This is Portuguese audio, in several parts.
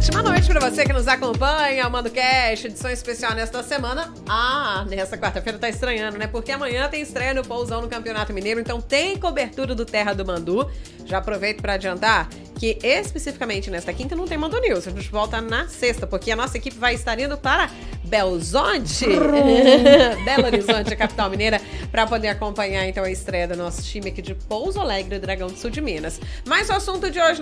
ótima noite para você que nos acompanha. Mando Cash, edição especial nesta semana. Ah, nessa quarta-feira tá estranhando, né? Porque amanhã tem estreia no Pousão no Campeonato Mineiro, então tem cobertura do Terra do Mandu. Já aproveito para adiantar que especificamente nesta quinta não tem Mandu News. A gente volta na sexta, porque a nossa equipe vai estar indo para Belzonte, Belo Horizonte, capital mineira, para poder acompanhar então a estreia do nosso time aqui de Pouso Alegre, Dragão do Sul de Minas. Mas o assunto de hoje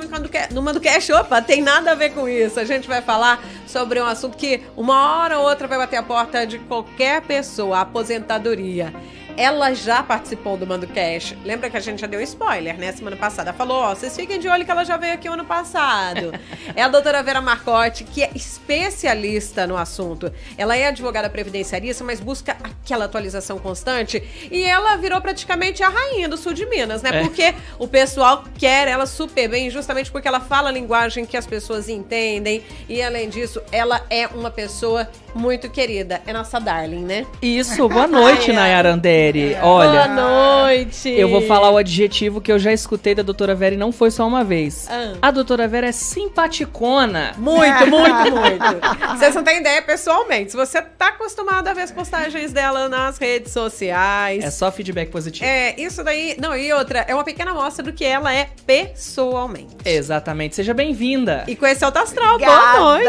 no, Mando Cash, opa, tem nada a ver com isso. A gente vai falar sobre um assunto que uma hora ou outra vai bater a porta de qualquer pessoa, a aposentadoria ela já participou do Mando Cash. Lembra que a gente já deu spoiler, né? Semana passada. Falou, ó, vocês fiquem de olho que ela já veio aqui ano passado. é a doutora Vera Marcotti, que é especialista no assunto. Ela é advogada previdenciarista, mas busca aquela atualização constante. E ela virou praticamente a rainha do sul de Minas, né? É. Porque o pessoal quer ela super bem, justamente porque ela fala a linguagem que as pessoas entendem. E além disso, ela é uma pessoa muito querida. É nossa darling, né? Isso, boa noite, Nayara Andere. Olha. Boa noite. Eu vou falar o adjetivo que eu já escutei da doutora Vera e não foi só uma vez. Ah. A doutora Vera é simpaticona. Muito, muito, muito. Vocês não têm ideia pessoalmente. Se você tá acostumado a ver as postagens dela nas redes sociais. É só feedback positivo. É, isso daí. Não, e outra, é uma pequena amostra do que ela é pessoalmente. Exatamente. Seja bem-vinda. E com esse alto astral, boa noite.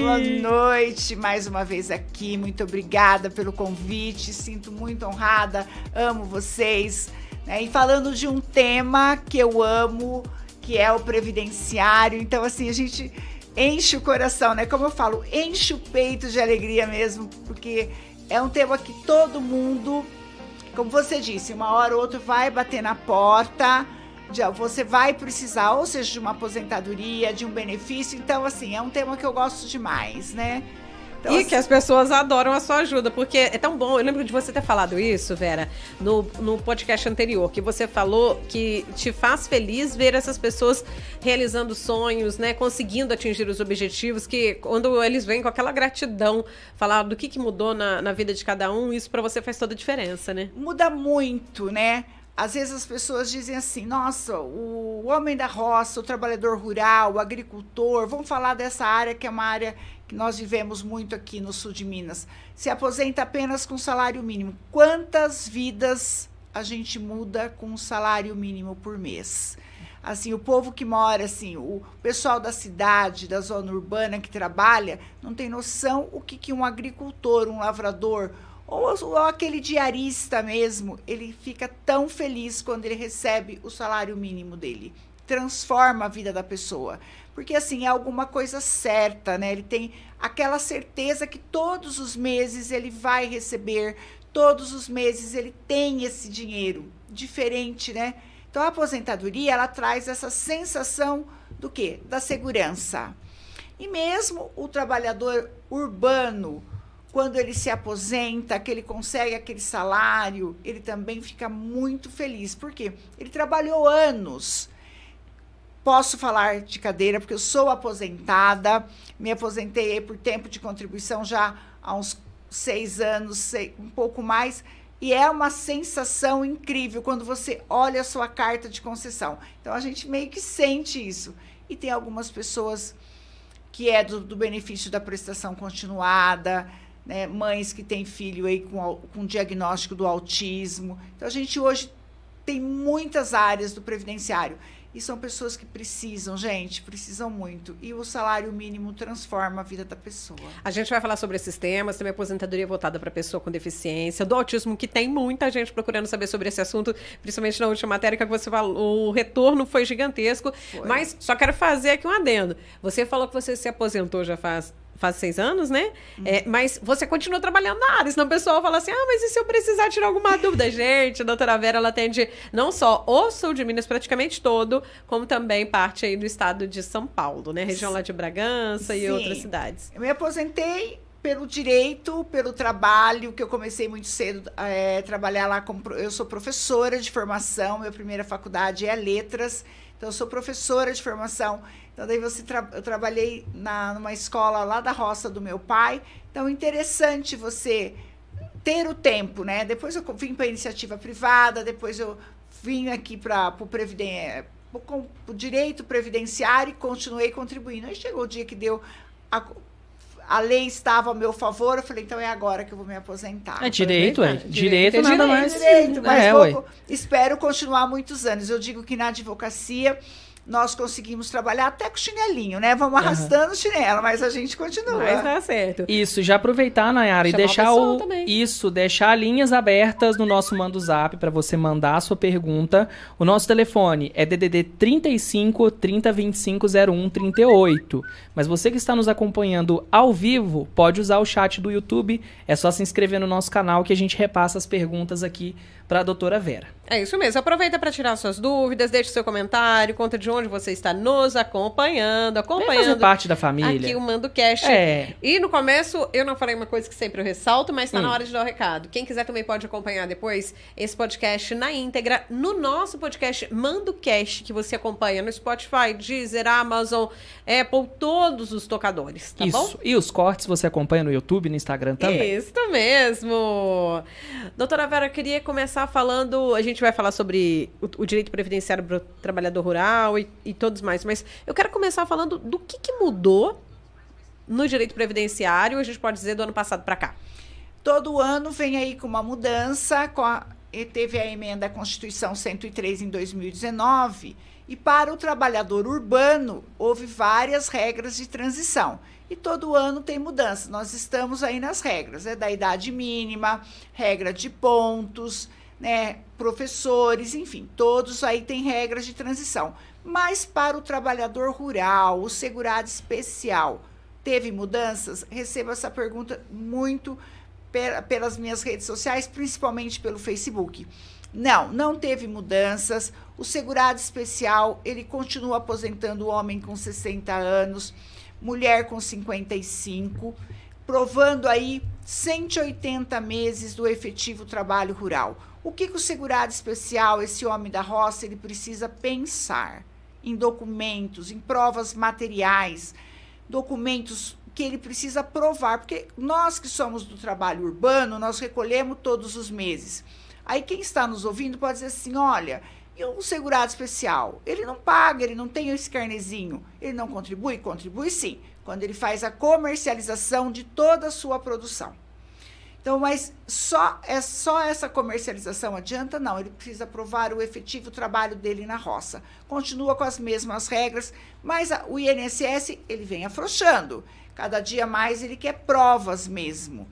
Boa noite. Mais uma vez aqui. Muito obrigada pelo convite. Sinto muito honrada. Amo vocês. Né? E falando de um tema que eu amo, que é o previdenciário. Então, assim, a gente enche o coração, né? Como eu falo, enche o peito de alegria mesmo, porque é um tema que todo mundo, como você disse, uma hora ou outra vai bater na porta. Você vai precisar, ou seja, de uma aposentadoria, de um benefício. Então, assim, é um tema que eu gosto demais, né? Então, e assim... que as pessoas adoram a sua ajuda, porque é tão bom. Eu lembro de você ter falado isso, Vera, no, no podcast anterior, que você falou que te faz feliz ver essas pessoas realizando sonhos, né? Conseguindo atingir os objetivos, que quando eles vêm com aquela gratidão, falar do que, que mudou na, na vida de cada um, isso para você faz toda a diferença, né? Muda muito, né? Às vezes as pessoas dizem assim: nossa, o homem da roça, o trabalhador rural, o agricultor, vamos falar dessa área que é uma área que nós vivemos muito aqui no sul de Minas, se aposenta apenas com salário mínimo. Quantas vidas a gente muda com um salário mínimo por mês? Assim, o povo que mora, assim, o pessoal da cidade, da zona urbana que trabalha, não tem noção o que, que um agricultor, um lavrador, ou, ou aquele diarista mesmo, ele fica tão feliz quando ele recebe o salário mínimo dele. Transforma a vida da pessoa porque assim é alguma coisa certa, né? Ele tem aquela certeza que todos os meses ele vai receber, todos os meses ele tem esse dinheiro, diferente, né? Então a aposentadoria ela traz essa sensação do quê? Da segurança. E mesmo o trabalhador urbano, quando ele se aposenta, que ele consegue aquele salário, ele também fica muito feliz. Por quê? Ele trabalhou anos Posso falar de cadeira porque eu sou aposentada, me aposentei por tempo de contribuição já há uns seis anos, um pouco mais. E é uma sensação incrível quando você olha a sua carta de concessão. Então a gente meio que sente isso. E tem algumas pessoas que é do, do benefício da prestação continuada, né? mães que têm filho aí com, com diagnóstico do autismo. Então a gente hoje tem muitas áreas do previdenciário. E são pessoas que precisam, gente, precisam muito. E o salário mínimo transforma a vida da pessoa. A gente vai falar sobre esses temas, também aposentadoria voltada para pessoa com deficiência, do autismo, que tem muita gente procurando saber sobre esse assunto, principalmente na última matéria que você falou, o retorno foi gigantesco. Foi. Mas só quero fazer aqui um adendo. Você falou que você se aposentou já faz faz seis anos, né? Uhum. É, mas você continua trabalhando na área, senão o pessoal fala assim, ah, mas e se eu precisar tirar alguma dúvida? Gente, a doutora Vera, ela atende não só o sul de Minas praticamente todo, como também parte aí do estado de São Paulo, né? Região lá de Bragança Sim. e outras cidades. Eu me aposentei pelo direito, pelo trabalho, que eu comecei muito cedo a é, trabalhar lá como eu sou professora de formação, minha primeira faculdade é letras, então eu sou professora de formação. Então, daí você tra eu trabalhei na, numa escola lá da roça do meu pai. Então, interessante você ter o tempo, né? Depois eu vim para a iniciativa privada, depois eu vim aqui para o com o direito previdenciário e continuei contribuindo. Aí chegou o dia que deu a, a lei estava a meu favor, eu falei, então é agora que eu vou me aposentar. É direito, é. Direito, direito é nada direito, mais. Direito, mas é, vou, espero continuar muitos anos. Eu digo que na advocacia nós conseguimos trabalhar até com chinelinho, né? Vamos arrastando uhum. o chinelo, mas a gente continua. Mas tá certo. Isso, já aproveitar, Nayara, e deixar o também. isso, deixar linhas abertas no nosso Mando Zap para você mandar a sua pergunta. O nosso telefone é DDD 35 30 25 01 38. Mas você que está nos acompanhando ao vivo, pode usar o chat do YouTube, é só se inscrever no nosso canal que a gente repassa as perguntas aqui para a doutora Vera. É isso mesmo. Aproveita para tirar suas dúvidas, deixe seu comentário, conta de onde você está nos acompanhando, acompanhando. Fazer parte da família. Aqui o Mando Cash. É. E no começo, eu não falei uma coisa que sempre eu ressalto, mas está hum. na hora de dar o recado. Quem quiser também pode acompanhar depois esse podcast na íntegra no nosso podcast Mando Cash, que você acompanha no Spotify, Deezer, Amazon, Apple, todos os tocadores, tá isso. bom? E os cortes você acompanha no YouTube, no Instagram também. Isso mesmo. Doutora Vera, eu queria começar começar falando. A gente vai falar sobre o, o direito previdenciário para o trabalhador rural e, e, todos mais, mas eu quero começar falando do que, que mudou no direito previdenciário, a gente pode dizer, do ano passado para cá. Todo ano vem aí com uma mudança, com a, teve a emenda à Constituição 103 em 2019, e para o trabalhador urbano houve várias regras de transição. E todo ano tem mudança. Nós estamos aí nas regras, é da idade mínima, regra de pontos, né, professores, enfim, todos aí têm regras de transição. Mas para o trabalhador rural, o segurado especial, teve mudanças? Recebo essa pergunta muito pelas minhas redes sociais, principalmente pelo Facebook. Não, não teve mudanças. O segurado especial, ele continua aposentando homem com 60 anos, mulher com 55, provando aí 180 meses do efetivo trabalho rural. O que, que o segurado especial, esse homem da roça, ele precisa pensar? Em documentos, em provas materiais, documentos que ele precisa provar, porque nós que somos do trabalho urbano, nós recolhemos todos os meses. Aí quem está nos ouvindo pode dizer assim: olha, e um segurado especial? Ele não paga, ele não tem esse carnezinho. Ele não contribui? Contribui sim, quando ele faz a comercialização de toda a sua produção. Então, mas só é só essa comercialização adianta? Não, ele precisa provar o efetivo trabalho dele na roça. Continua com as mesmas regras, mas a, o INSS ele vem afrouxando. Cada dia mais ele quer provas mesmo.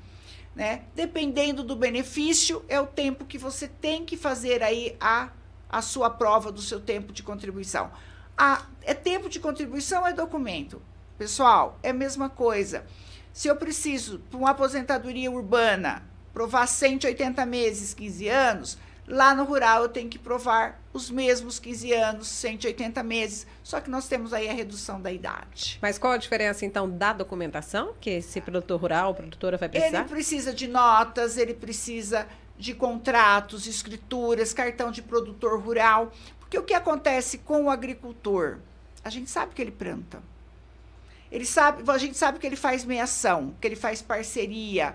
Né? Dependendo do benefício, é o tempo que você tem que fazer aí a, a sua prova do seu tempo de contribuição. A, é tempo de contribuição é documento. Pessoal, é a mesma coisa. Se eu preciso, para uma aposentadoria urbana, provar 180 meses, 15 anos, lá no rural eu tenho que provar os mesmos 15 anos, 180 meses, só que nós temos aí a redução da idade. Mas qual a diferença, então, da documentação que esse produtor rural, produtora vai precisar? Ele precisa de notas, ele precisa de contratos, escrituras, cartão de produtor rural, porque o que acontece com o agricultor? A gente sabe que ele planta. Ele sabe, a gente sabe que ele faz meação, que ele faz parceria,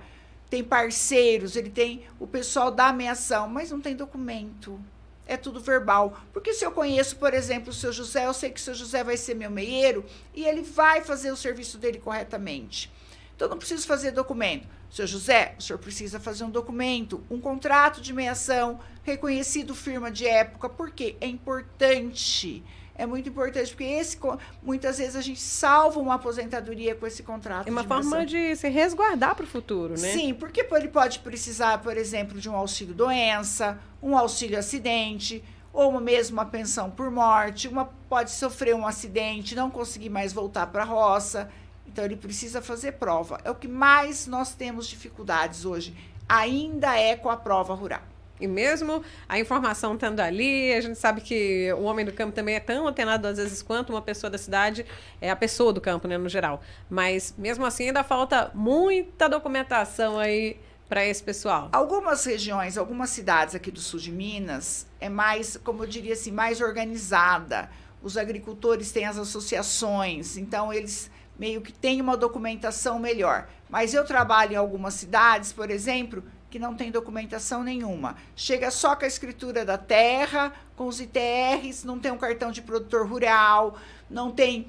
tem parceiros, ele tem o pessoal da meação, mas não tem documento. É tudo verbal. Porque se eu conheço, por exemplo, o seu José, eu sei que o seu José vai ser meu meieiro e ele vai fazer o serviço dele corretamente. Então, não preciso fazer documento. Seu José, o senhor precisa fazer um documento, um contrato de meação, reconhecido firma de época, porque é importante é muito importante, porque esse muitas vezes a gente salva uma aposentadoria com esse contrato. É uma forma de se resguardar para o futuro, né? Sim, porque ele pode precisar, por exemplo, de um auxílio doença, um auxílio acidente, ou mesmo uma pensão por morte. Uma pode sofrer um acidente, não conseguir mais voltar para a roça. Então ele precisa fazer prova. É o que mais nós temos dificuldades hoje. Ainda é com a prova rural. E mesmo a informação estando ali, a gente sabe que o homem do campo também é tão atenado às vezes quanto uma pessoa da cidade, é a pessoa do campo, né, no geral. Mas mesmo assim ainda falta muita documentação aí para esse pessoal. Algumas regiões, algumas cidades aqui do sul de Minas é mais, como eu diria assim, mais organizada. Os agricultores têm as associações, então eles meio que têm uma documentação melhor. Mas eu trabalho em algumas cidades, por exemplo, que não tem documentação nenhuma. Chega só com a escritura da terra, com os ITRs, não tem um cartão de produtor rural, não tem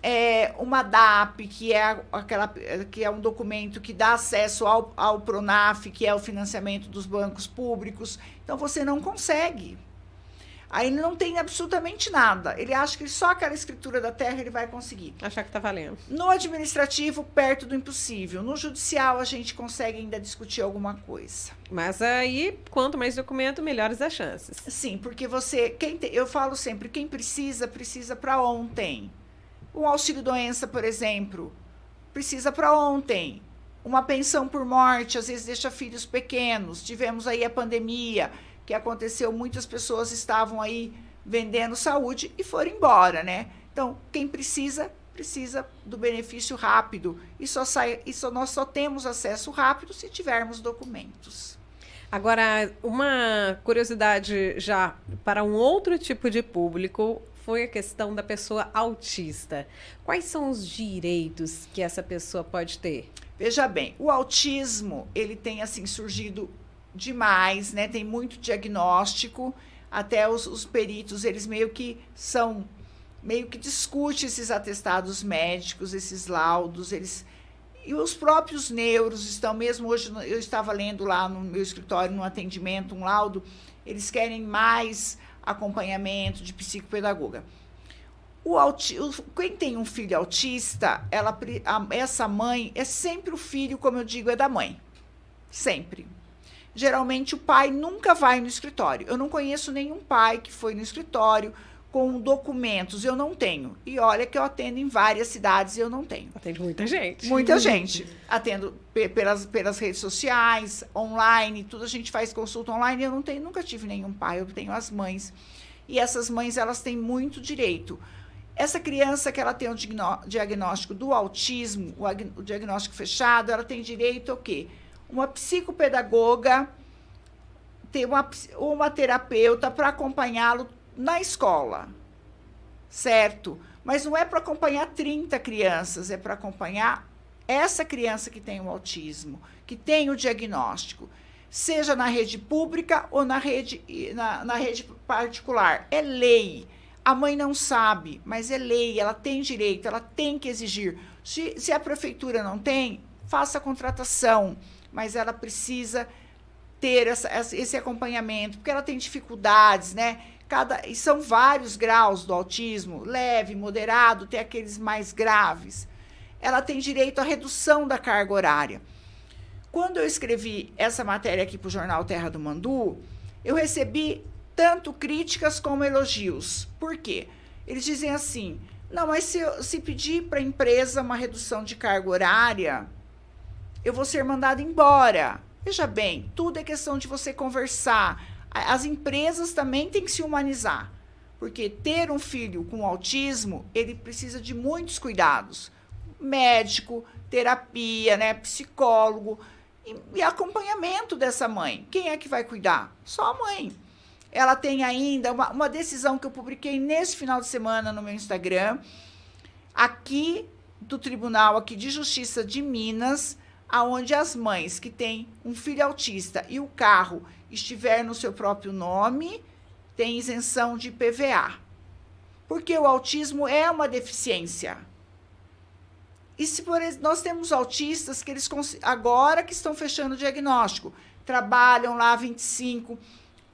é, uma DAP, que é, aquela, que é um documento que dá acesso ao, ao PRONAF, que é o financiamento dos bancos públicos. Então, você não consegue. Aí ele não tem absolutamente nada. Ele acha que só aquela escritura da terra ele vai conseguir. Achar que está valendo. No administrativo, perto do impossível. No judicial, a gente consegue ainda discutir alguma coisa. Mas aí, quanto mais documento, melhores as chances. Sim, porque você. Quem te, eu falo sempre, quem precisa, precisa para ontem. Um auxílio-doença, por exemplo, precisa para ontem. Uma pensão por morte, às vezes deixa filhos pequenos. Tivemos aí a pandemia que aconteceu, muitas pessoas estavam aí vendendo saúde e foram embora, né? Então, quem precisa, precisa do benefício rápido. E só, sai, e só nós só temos acesso rápido se tivermos documentos. Agora, uma curiosidade já para um outro tipo de público foi a questão da pessoa autista. Quais são os direitos que essa pessoa pode ter? Veja bem, o autismo, ele tem assim surgido demais, né? Tem muito diagnóstico, até os, os peritos, eles meio que são meio que discute esses atestados médicos, esses laudos, eles e os próprios neuros estão mesmo hoje eu estava lendo lá no meu escritório no atendimento um laudo, eles querem mais acompanhamento de psicopedagoga. O auti, quem tem um filho autista, ela, essa mãe é sempre o filho, como eu digo, é da mãe. Sempre geralmente o pai nunca vai no escritório. Eu não conheço nenhum pai que foi no escritório com documentos. Eu não tenho. E olha que eu atendo em várias cidades e eu não tenho. Atende muita gente. Muita gente. Atendo pelas, pelas redes sociais, online, tudo a gente faz consulta online. Eu não tenho, nunca tive nenhum pai, eu tenho as mães. E essas mães, elas têm muito direito. Essa criança que ela tem o diagnóstico do autismo, o diagnóstico fechado, ela tem direito ao quê? Uma psicopedagoga, ter uma, uma terapeuta para acompanhá-lo na escola, certo? Mas não é para acompanhar 30 crianças, é para acompanhar essa criança que tem o autismo, que tem o diagnóstico, seja na rede pública ou na rede, na, na rede particular. É lei. A mãe não sabe, mas é lei, ela tem direito, ela tem que exigir. Se, se a prefeitura não tem, faça a contratação mas ela precisa ter essa, esse acompanhamento, porque ela tem dificuldades, né? Cada, e são vários graus do autismo, leve, moderado, tem aqueles mais graves. Ela tem direito à redução da carga horária. Quando eu escrevi essa matéria aqui para o jornal Terra do Mandu, eu recebi tanto críticas como elogios. Por quê? Eles dizem assim: não, mas se, se pedir para a empresa uma redução de carga horária, eu vou ser mandado embora. Veja bem, tudo é questão de você conversar. As empresas também têm que se humanizar, porque ter um filho com autismo, ele precisa de muitos cuidados. Médico, terapia, né, psicólogo e, e acompanhamento dessa mãe. Quem é que vai cuidar? Só a mãe. Ela tem ainda uma, uma decisão que eu publiquei nesse final de semana no meu Instagram, aqui do Tribunal aqui de Justiça de Minas, aonde as mães que têm um filho autista e o carro estiver no seu próprio nome, têm isenção de PVA. Porque o autismo é uma deficiência. E se por nós temos autistas que eles agora que estão fechando o diagnóstico, trabalham lá 25,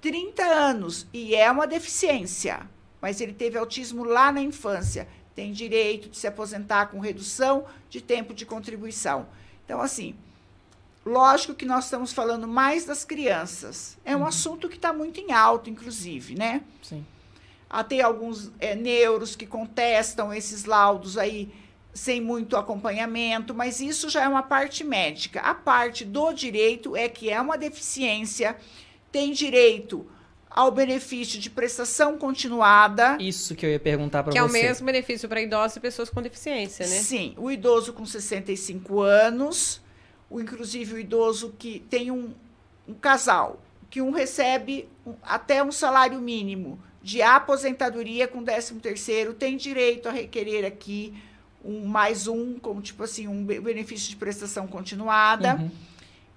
30 anos e é uma deficiência, mas ele teve autismo lá na infância, tem direito de se aposentar com redução de tempo de contribuição. Então, assim, lógico que nós estamos falando mais das crianças. É um uhum. assunto que está muito em alto, inclusive, né? Sim. Há tem alguns é, neuros que contestam esses laudos aí sem muito acompanhamento, mas isso já é uma parte médica. A parte do direito é que é uma deficiência, tem direito ao benefício de prestação continuada. Isso que eu ia perguntar para você. Que é o mesmo benefício para idosos e pessoas com deficiência, né? Sim, o idoso com 65 anos, o inclusive o idoso que tem um, um casal, que um recebe um, até um salário mínimo de aposentadoria com 13 terceiro, tem direito a requerer aqui um mais um, como tipo assim, um benefício de prestação continuada. Uhum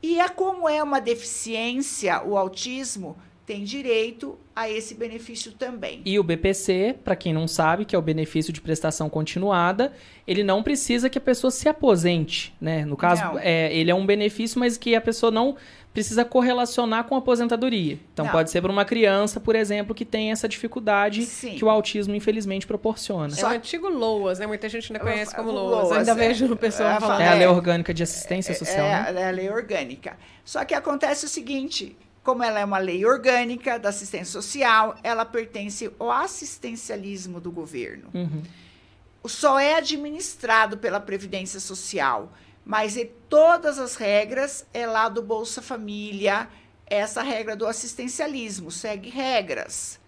E é como é uma deficiência, o autismo tem direito a esse benefício também. E o BPC, para quem não sabe, que é o benefício de prestação continuada, ele não precisa que a pessoa se aposente, né? No caso, é, ele é um benefício, mas que a pessoa não precisa correlacionar com a aposentadoria. Então, não. pode ser para uma criança, por exemplo, que tem essa dificuldade Sim. que o autismo, infelizmente, proporciona. É o antigo LOAS, né? Muita gente ainda conhece como LOAS. Ainda é, vejo o pessoal é, falando. É a lei orgânica de assistência é, social, é, né? É a lei orgânica. Só que acontece o seguinte, como ela é uma lei orgânica da assistência social, ela pertence ao assistencialismo do governo. Uhum. Só é administrado pela Previdência Social, mas e todas as regras é lá do Bolsa Família, essa regra do assistencialismo, segue regras.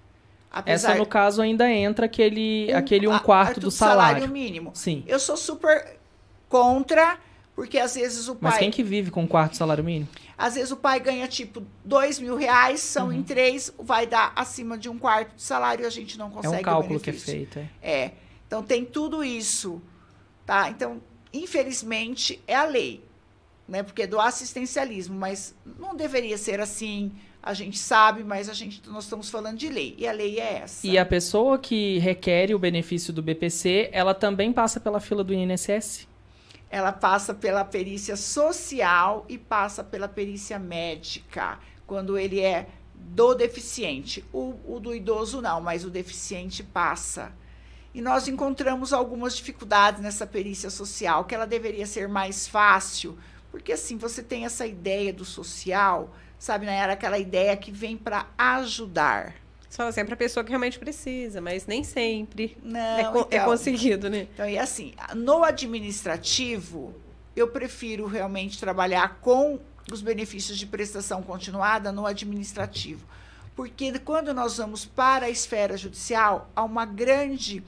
Apesar... Essa, no caso, ainda entra aquele um, aquele um quarto do salário. salário mínimo. Sim. Eu sou super contra porque às vezes o pai. Mas quem que vive com um quarto salário mínimo? Às vezes o pai ganha tipo dois mil reais, são uhum. em três, vai dar acima de um quarto de salário e a gente não consegue. É um cálculo que é feito. É. é. Então tem tudo isso. Tá? Então, infelizmente, é a lei. Né? Porque é do assistencialismo, mas não deveria ser assim. A gente sabe, mas a gente, nós estamos falando de lei. E a lei é essa. E a pessoa que requer o benefício do BPC, ela também passa pela fila do INSS? Ela passa pela perícia social e passa pela perícia médica, quando ele é do deficiente. O, o do idoso não, mas o deficiente passa. E nós encontramos algumas dificuldades nessa perícia social, que ela deveria ser mais fácil, porque assim, você tem essa ideia do social, sabe, né? Era aquela ideia que vem para ajudar. Só sempre a pessoa que realmente precisa, mas nem sempre Não, é, co é então, é conseguido, né? Então, e assim, no administrativo, eu prefiro realmente trabalhar com os benefícios de prestação continuada no administrativo. Porque quando nós vamos para a esfera judicial, há uma grande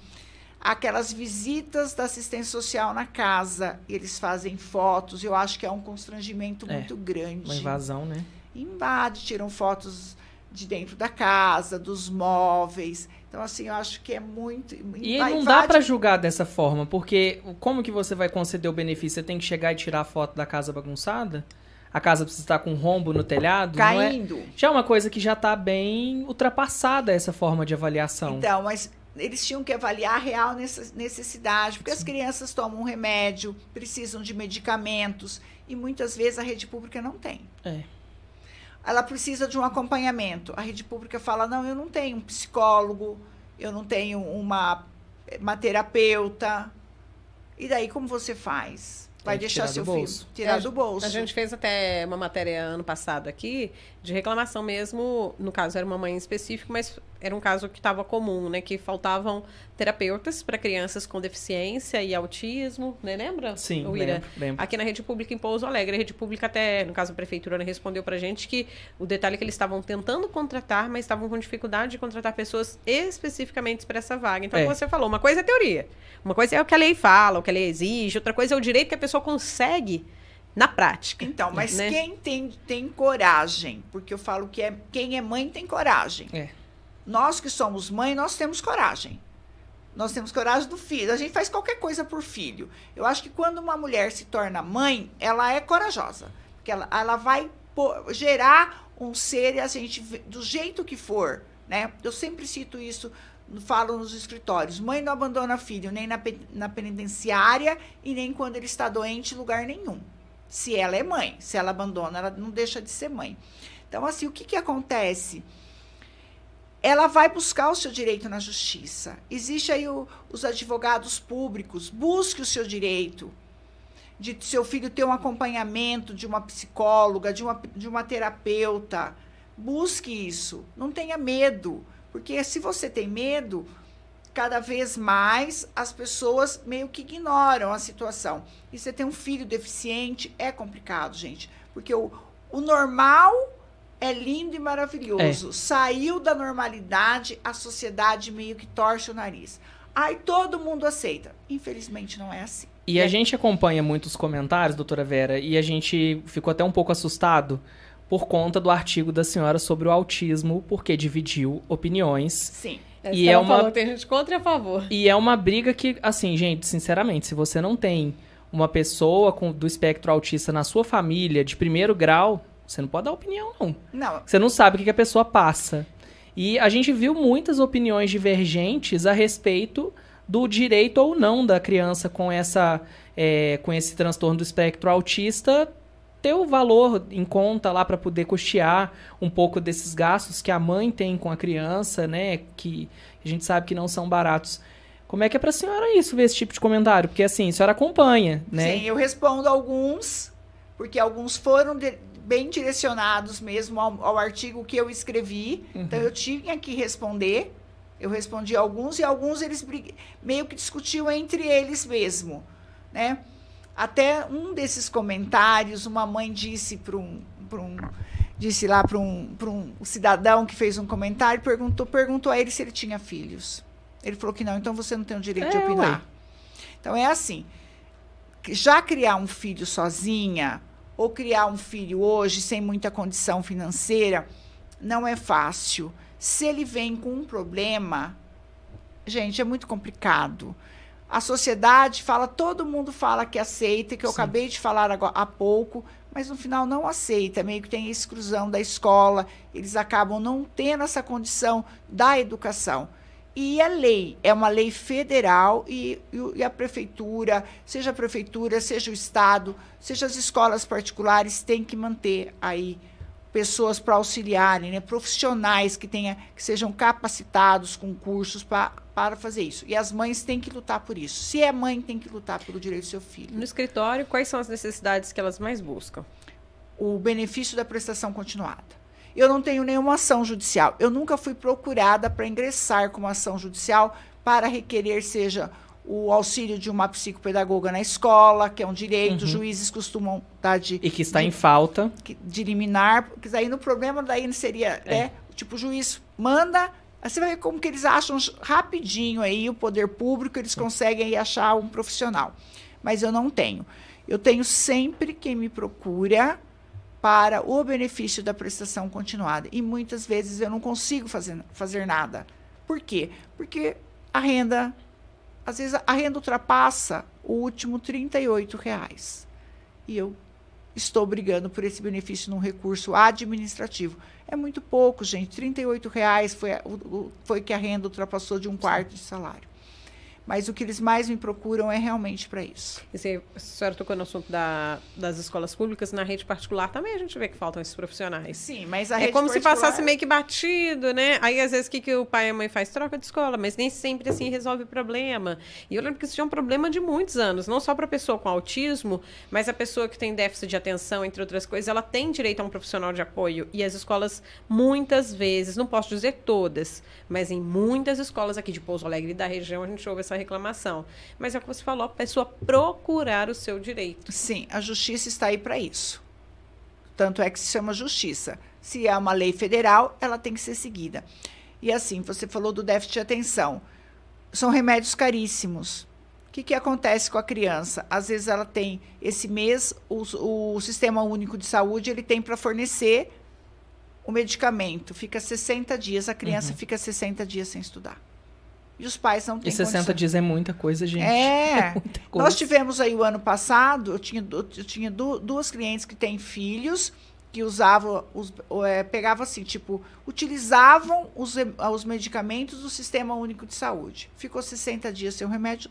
aquelas visitas da assistência social na casa, eles fazem fotos, eu acho que é um constrangimento é, muito grande. Uma invasão, né? Invade, tiram fotos de dentro da casa, dos móveis. Então, assim, eu acho que é muito. E não dá para julgar dessa forma, porque como que você vai conceder o benefício? Você tem que chegar e tirar a foto da casa bagunçada? A casa precisa estar com rombo no telhado? Caindo. É? Já é uma coisa que já está bem ultrapassada essa forma de avaliação. Então, mas eles tinham que avaliar a real necessidade, porque as crianças tomam um remédio, precisam de medicamentos, e muitas vezes a rede pública não tem. É ela precisa de um acompanhamento. A rede pública fala: não, eu não tenho um psicólogo, eu não tenho uma, uma terapeuta. E daí, como você faz? Vai deixar seu filho tirar é, do bolso. A gente fez até uma matéria ano passado aqui de reclamação mesmo. No caso, era uma mãe específica, mas era um caso que estava comum, né? Que faltavam terapeutas para crianças com deficiência e autismo, né? Lembra? Sim, lembro, lembro. Aqui na Rede Pública em Pouso Alegre. A Rede Pública até, no caso a Prefeitura, né, respondeu para gente que o detalhe é que eles estavam tentando contratar, mas estavam com dificuldade de contratar pessoas especificamente para essa vaga. Então, é. como você falou, uma coisa é teoria. Uma coisa é o que a lei fala, o que a lei exige. Outra coisa é o direito que a pessoa consegue na prática. Então, mas né? quem tem, tem coragem? Porque eu falo que é, quem é mãe tem coragem. É. Nós que somos mãe, nós temos coragem. Nós temos coragem do filho. A gente faz qualquer coisa por filho. Eu acho que quando uma mulher se torna mãe, ela é corajosa. Porque ela, ela vai gerar um ser e a gente, do jeito que for, né? Eu sempre cito isso, falo nos escritórios. Mãe não abandona filho, nem na, na penitenciária e nem quando ele está doente em lugar nenhum. Se ela é mãe, se ela abandona, ela não deixa de ser mãe. Então, assim, o que, que acontece? ela vai buscar o seu direito na justiça. Existe aí o, os advogados públicos, busque o seu direito de seu filho ter um acompanhamento de uma psicóloga, de uma, de uma terapeuta. Busque isso. Não tenha medo, porque se você tem medo, cada vez mais as pessoas meio que ignoram a situação. E você tem um filho deficiente, é complicado, gente, porque o, o normal é lindo e maravilhoso. É. Saiu da normalidade, a sociedade meio que torce o nariz. Aí todo mundo aceita. Infelizmente não é assim. E é. a gente acompanha muitos comentários, doutora Vera, e a gente ficou até um pouco assustado por conta do artigo da senhora sobre o autismo, porque dividiu opiniões. Sim. E é, é uma tem gente contra e a favor. E é uma briga que, assim, gente, sinceramente, se você não tem uma pessoa com, do espectro autista na sua família, de primeiro grau, você não pode dar opinião, não. Não. Você não sabe o que, que a pessoa passa. E a gente viu muitas opiniões divergentes a respeito do direito ou não da criança com essa é, com esse transtorno do espectro autista ter o valor em conta lá para poder custear um pouco desses gastos que a mãe tem com a criança, né? Que a gente sabe que não são baratos. Como é que é para a senhora isso, ver esse tipo de comentário? Porque assim, a senhora acompanha, né? Sim, eu respondo alguns, porque alguns foram de, bem direcionados mesmo ao, ao, artigo que eu escrevi. Uhum. Então eu tinha que responder. Eu respondi alguns e alguns eles meio que discutiam entre eles mesmo, né? Até um desses comentários, uma mãe disse para um, um disse lá para um, um cidadão que fez um comentário, perguntou, perguntou a ele se ele tinha filhos. Ele falou que não, então você não tem o direito é, de opinar. Ué. Então é assim, já criar um filho sozinha ou criar um filho hoje sem muita condição financeira não é fácil. Se ele vem com um problema, gente, é muito complicado. A sociedade fala, todo mundo fala que aceita, que eu Sim. acabei de falar agora, há pouco, mas no final não aceita, meio que tem exclusão da escola, eles acabam não tendo essa condição da educação. E a lei é uma lei federal e, e, a prefeitura, seja a prefeitura, seja o estado, seja as escolas particulares, tem que manter aí pessoas para auxiliarem, né? profissionais que, tenha, que sejam capacitados com cursos pra, para fazer isso. E as mães têm que lutar por isso. Se é mãe, tem que lutar pelo direito do seu filho. No escritório, quais são as necessidades que elas mais buscam? O benefício da prestação continuada eu não tenho nenhuma ação judicial. Eu nunca fui procurada para ingressar com uma ação judicial para requerer, seja o auxílio de uma psicopedagoga na escola, que é um direito, uhum. juízes costumam dar de. E que está de, em falta. De liminar, porque aí no problema daí seria, é. né? Tipo, o juiz manda. Você vai ver como que eles acham rapidinho aí o poder público, eles conseguem achar um profissional. Mas eu não tenho. Eu tenho sempre quem me procura para o benefício da prestação continuada. E muitas vezes eu não consigo fazer, fazer nada. Por quê? Porque a renda, às vezes a renda ultrapassa o último R$ reais. E eu estou brigando por esse benefício num recurso administrativo. É muito pouco, gente. R$ reais foi, foi que a renda ultrapassou de um quarto de salário. Mas o que eles mais me procuram é realmente para isso. Você, a senhora tocou no assunto da, das escolas públicas, na rede particular também a gente vê que faltam esses profissionais. Sim, mas a é rede como particular... se passasse meio que batido, né? Aí às vezes o que, que o pai e a mãe faz? Troca de escola, mas nem sempre assim resolve o problema. E eu lembro que isso é um problema de muitos anos, não só para a pessoa com autismo, mas a pessoa que tem déficit de atenção, entre outras coisas, ela tem direito a um profissional de apoio. E as escolas, muitas vezes, não posso dizer todas, mas em muitas escolas aqui de Pouso Alegre e da região, a gente ouve essa reclamação. Mas é o que você falou, a pessoa procurar o seu direito. Sim, a justiça está aí para isso. Tanto é que se chama justiça. Se é uma lei federal, ela tem que ser seguida. E assim, você falou do déficit de atenção. São remédios caríssimos. O que, que acontece com a criança? Às vezes ela tem esse mês, o, o Sistema Único de Saúde ele tem para fornecer o medicamento. Fica 60 dias, a criança uhum. fica 60 dias sem estudar. E os pais não têm E 60 condição. dias é muita coisa, gente. É. é Nós tivemos aí o ano passado, eu tinha, eu tinha duas clientes que têm filhos que usavam, os, é, pegavam assim, tipo, utilizavam os, os medicamentos do Sistema Único de Saúde. Ficou 60 dias sem o remédio,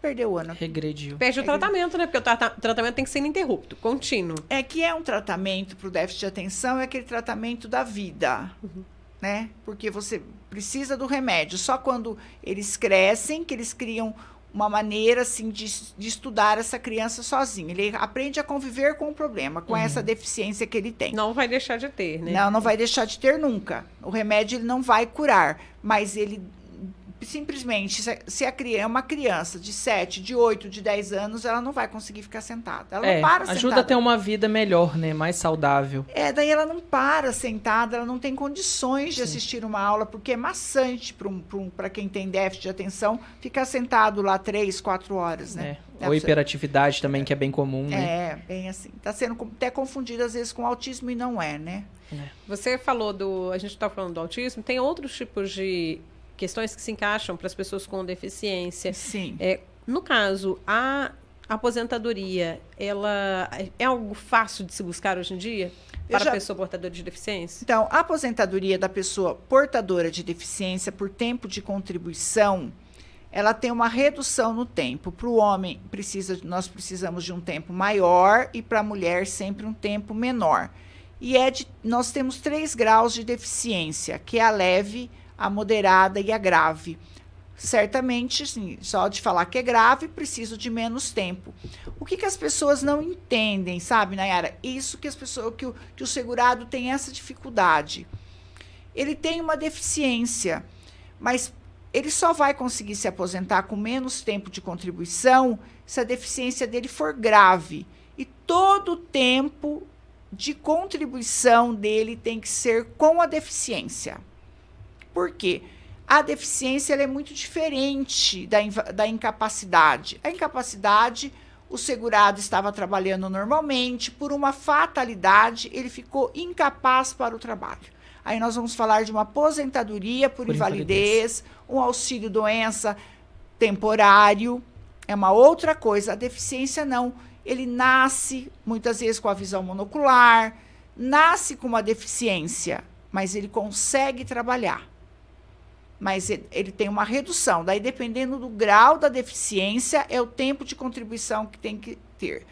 perdeu o ano. Regrediu. Perde o tratamento, né? Porque o tra tratamento tem que ser ininterrupto, contínuo. É que é um tratamento para o déficit de atenção, é aquele tratamento da vida. Uhum né? Porque você precisa do remédio. Só quando eles crescem que eles criam uma maneira assim de, de estudar essa criança sozinho. Ele aprende a conviver com o problema, com uhum. essa deficiência que ele tem. Não vai deixar de ter, né? Não, não vai deixar de ter nunca. O remédio ele não vai curar, mas ele simplesmente, se a criança é uma criança de 7, de 8, de 10 anos, ela não vai conseguir ficar sentada. Ela é, não para ajuda sentada. a ter uma vida melhor, né? Mais saudável. É, daí ela não para sentada, ela não tem condições de Sim. assistir uma aula, porque é maçante para um, um, quem tem déficit de atenção ficar sentado lá 3, 4 horas, né? É. Ou hiperatividade também, que é bem comum, né? É, bem assim. Está sendo até confundido às vezes com autismo e não é, né? É. Você falou do. A gente está falando do autismo, tem outros tipos de questões que se encaixam para as pessoas com deficiência. Sim. É, no caso, a aposentadoria, ela é algo fácil de se buscar hoje em dia? Para já... a pessoa portadora de deficiência? Então, a aposentadoria da pessoa portadora de deficiência por tempo de contribuição, ela tem uma redução no tempo. Para o homem, precisa, nós precisamos de um tempo maior e para a mulher sempre um tempo menor. E é de, nós temos três graus de deficiência, que é a leve, a moderada e a grave. Certamente, sim, só de falar que é grave, preciso de menos tempo. O que, que as pessoas não entendem, sabe, Nayara? Isso que as pessoas, que o, que o segurado tem essa dificuldade. Ele tem uma deficiência, mas ele só vai conseguir se aposentar com menos tempo de contribuição se a deficiência dele for grave. E todo o tempo de contribuição dele tem que ser com a deficiência. Por quê? A deficiência é muito diferente da, da incapacidade. A incapacidade, o segurado estava trabalhando normalmente, por uma fatalidade, ele ficou incapaz para o trabalho. Aí nós vamos falar de uma aposentadoria por, por invalidez, invalidez, um auxílio doença temporário, é uma outra coisa. A deficiência não ele nasce muitas vezes com a visão monocular, nasce com uma deficiência, mas ele consegue trabalhar. Mas ele, ele tem uma redução. Daí, dependendo do grau da deficiência, é o tempo de contribuição que tem que ter.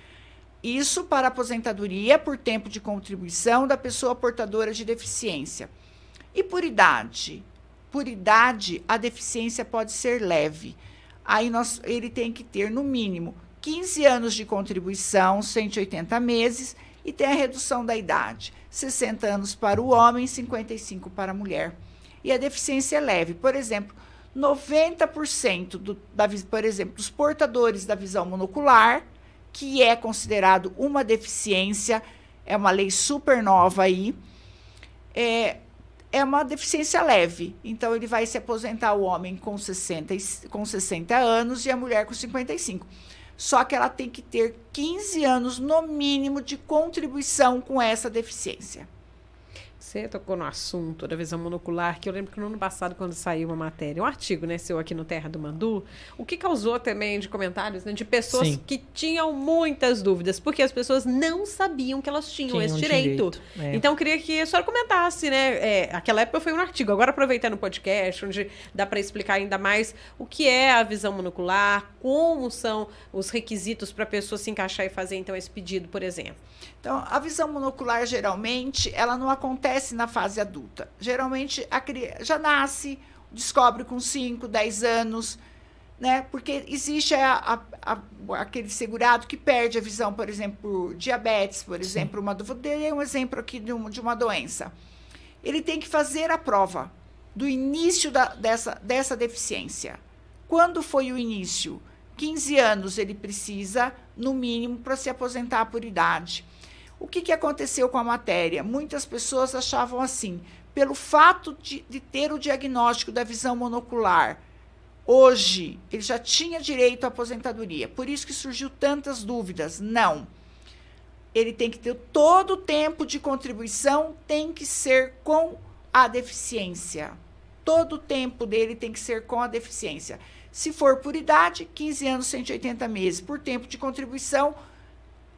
Isso para aposentadoria por tempo de contribuição da pessoa portadora de deficiência. E por idade? Por idade, a deficiência pode ser leve. Aí nós, ele tem que ter, no mínimo, 15 anos de contribuição, 180 meses, e tem a redução da idade, 60 anos para o homem, 55 para a mulher. E a deficiência é leve, por exemplo, 90% do, da, por exemplo, dos portadores da visão monocular, que é considerado uma deficiência, é uma lei super nova aí, é, é uma deficiência leve. Então, ele vai se aposentar o homem com 60, com 60 anos e a mulher com 55 só que ela tem que ter 15 anos no mínimo de contribuição com essa deficiência. Você tocou no assunto da visão monocular, que eu lembro que no ano passado, quando saiu uma matéria, um artigo, né, seu aqui no Terra do Mandu, o que causou também de comentários, né, de pessoas Sim. que tinham muitas dúvidas, porque as pessoas não sabiam que elas tinham, tinham esse direito. direito. É. Então, eu queria que a senhora comentasse, né, é, aquela época foi um artigo, agora aproveitando o podcast, onde dá para explicar ainda mais o que é a visão monocular, como são os requisitos para a pessoa se encaixar e fazer, então, esse pedido, por exemplo. Então, a visão monocular, geralmente, ela não acontece na fase adulta. Geralmente, a criança já nasce, descobre com 5, 10 anos, né? Porque existe a, a, a, aquele segurado que perde a visão, por exemplo, por diabetes, por exemplo, uma vou dar um exemplo aqui de, um, de uma doença. Ele tem que fazer a prova do início da, dessa, dessa deficiência. Quando foi o início? 15 anos ele precisa, no mínimo, para se aposentar por idade. O que, que aconteceu com a matéria? Muitas pessoas achavam assim, pelo fato de, de ter o diagnóstico da visão monocular, hoje ele já tinha direito à aposentadoria. Por isso que surgiu tantas dúvidas. Não. Ele tem que ter todo o tempo de contribuição tem que ser com a deficiência. Todo o tempo dele tem que ser com a deficiência. Se for por idade, 15 anos, 180 meses. Por tempo de contribuição,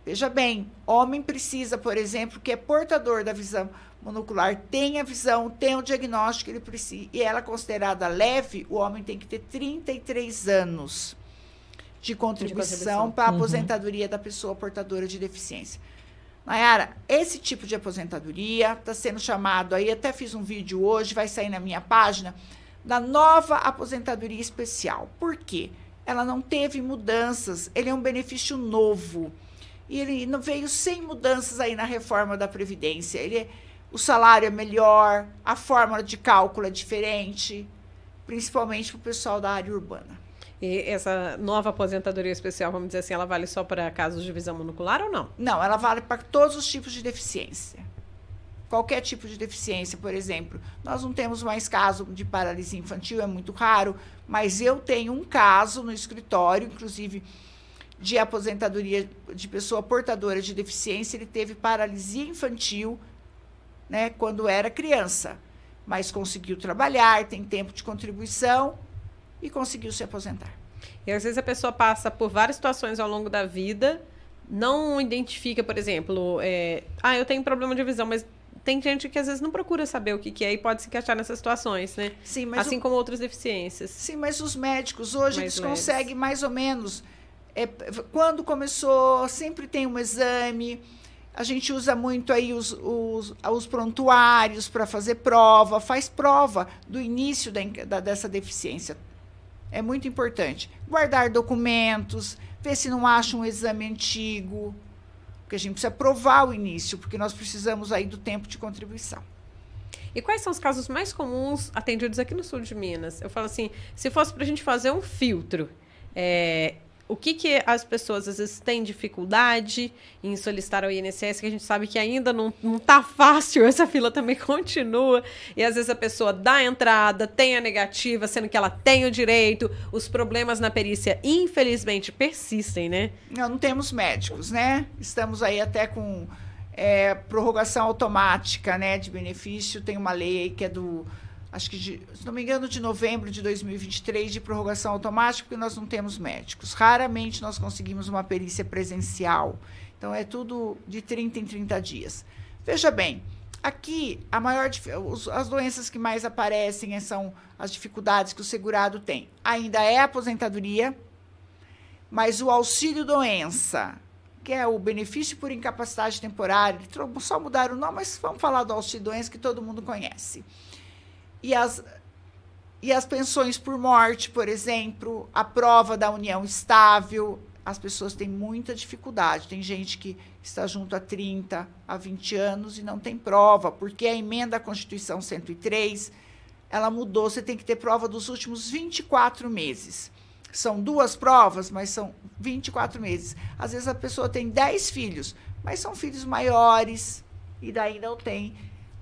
Veja bem, homem precisa, por exemplo, que é portador da visão monocular, tem a visão, tem o diagnóstico que ele precisa, e ela é considerada leve, o homem tem que ter 33 anos de contribuição, para a uhum. aposentadoria da pessoa portadora de deficiência. Nayara, esse tipo de aposentadoria está sendo chamado aí, até fiz um vídeo hoje, vai sair na minha página, da nova aposentadoria especial. Por quê? Ela não teve mudanças, ele é um benefício novo e ele não veio sem mudanças aí na reforma da Previdência. Ele, o salário é melhor, a fórmula de cálculo é diferente, principalmente para o pessoal da área urbana. E essa nova aposentadoria especial, vamos dizer assim, ela vale só para casos de visão monocular ou não? Não, ela vale para todos os tipos de deficiência. Qualquer tipo de deficiência, por exemplo. Nós não temos mais caso de paralisia infantil, é muito raro, mas eu tenho um caso no escritório, inclusive de aposentadoria de pessoa portadora de deficiência, ele teve paralisia infantil, né, quando era criança, mas conseguiu trabalhar, tem tempo de contribuição e conseguiu se aposentar. E às vezes a pessoa passa por várias situações ao longo da vida, não identifica, por exemplo, é, ah, eu tenho problema de visão, mas tem gente que às vezes não procura saber o que, que é e pode se encaixar nessas situações, né? Sim, mas assim o... como outras deficiências. Sim, mas os médicos hoje mais eles leves. conseguem mais ou menos. É, quando começou, sempre tem um exame. A gente usa muito aí os, os, os prontuários para fazer prova, faz prova do início da, da, dessa deficiência. É muito importante. Guardar documentos, ver se não acha um exame antigo, porque a gente precisa provar o início, porque nós precisamos aí do tempo de contribuição. E quais são os casos mais comuns atendidos aqui no sul de Minas? Eu falo assim, se fosse para a gente fazer um filtro, é, o que, que as pessoas às vezes têm dificuldade em solicitar ao INSS, que a gente sabe que ainda não, não tá fácil, essa fila também continua, e às vezes a pessoa dá a entrada, tem a negativa, sendo que ela tem o direito, os problemas na perícia, infelizmente, persistem, né? Não, não temos médicos, né? Estamos aí até com é, prorrogação automática, né, de benefício, tem uma lei que é do acho que, de, se não me engano, de novembro de 2023, de prorrogação automática, porque nós não temos médicos. Raramente nós conseguimos uma perícia presencial. Então, é tudo de 30 em 30 dias. Veja bem, aqui, a maior, as doenças que mais aparecem são as dificuldades que o segurado tem. Ainda é a aposentadoria, mas o auxílio-doença, que é o benefício por incapacidade temporária, só mudaram o nome, mas vamos falar do auxílio-doença que todo mundo conhece e as, e as pensões por morte, por exemplo, a prova da união estável, as pessoas têm muita dificuldade. Tem gente que está junto há 30, há 20 anos e não tem prova, porque a emenda à Constituição 103, ela mudou, você tem que ter prova dos últimos 24 meses. São duas provas, mas são 24 meses. Às vezes a pessoa tem 10 filhos, mas são filhos maiores e daí não tem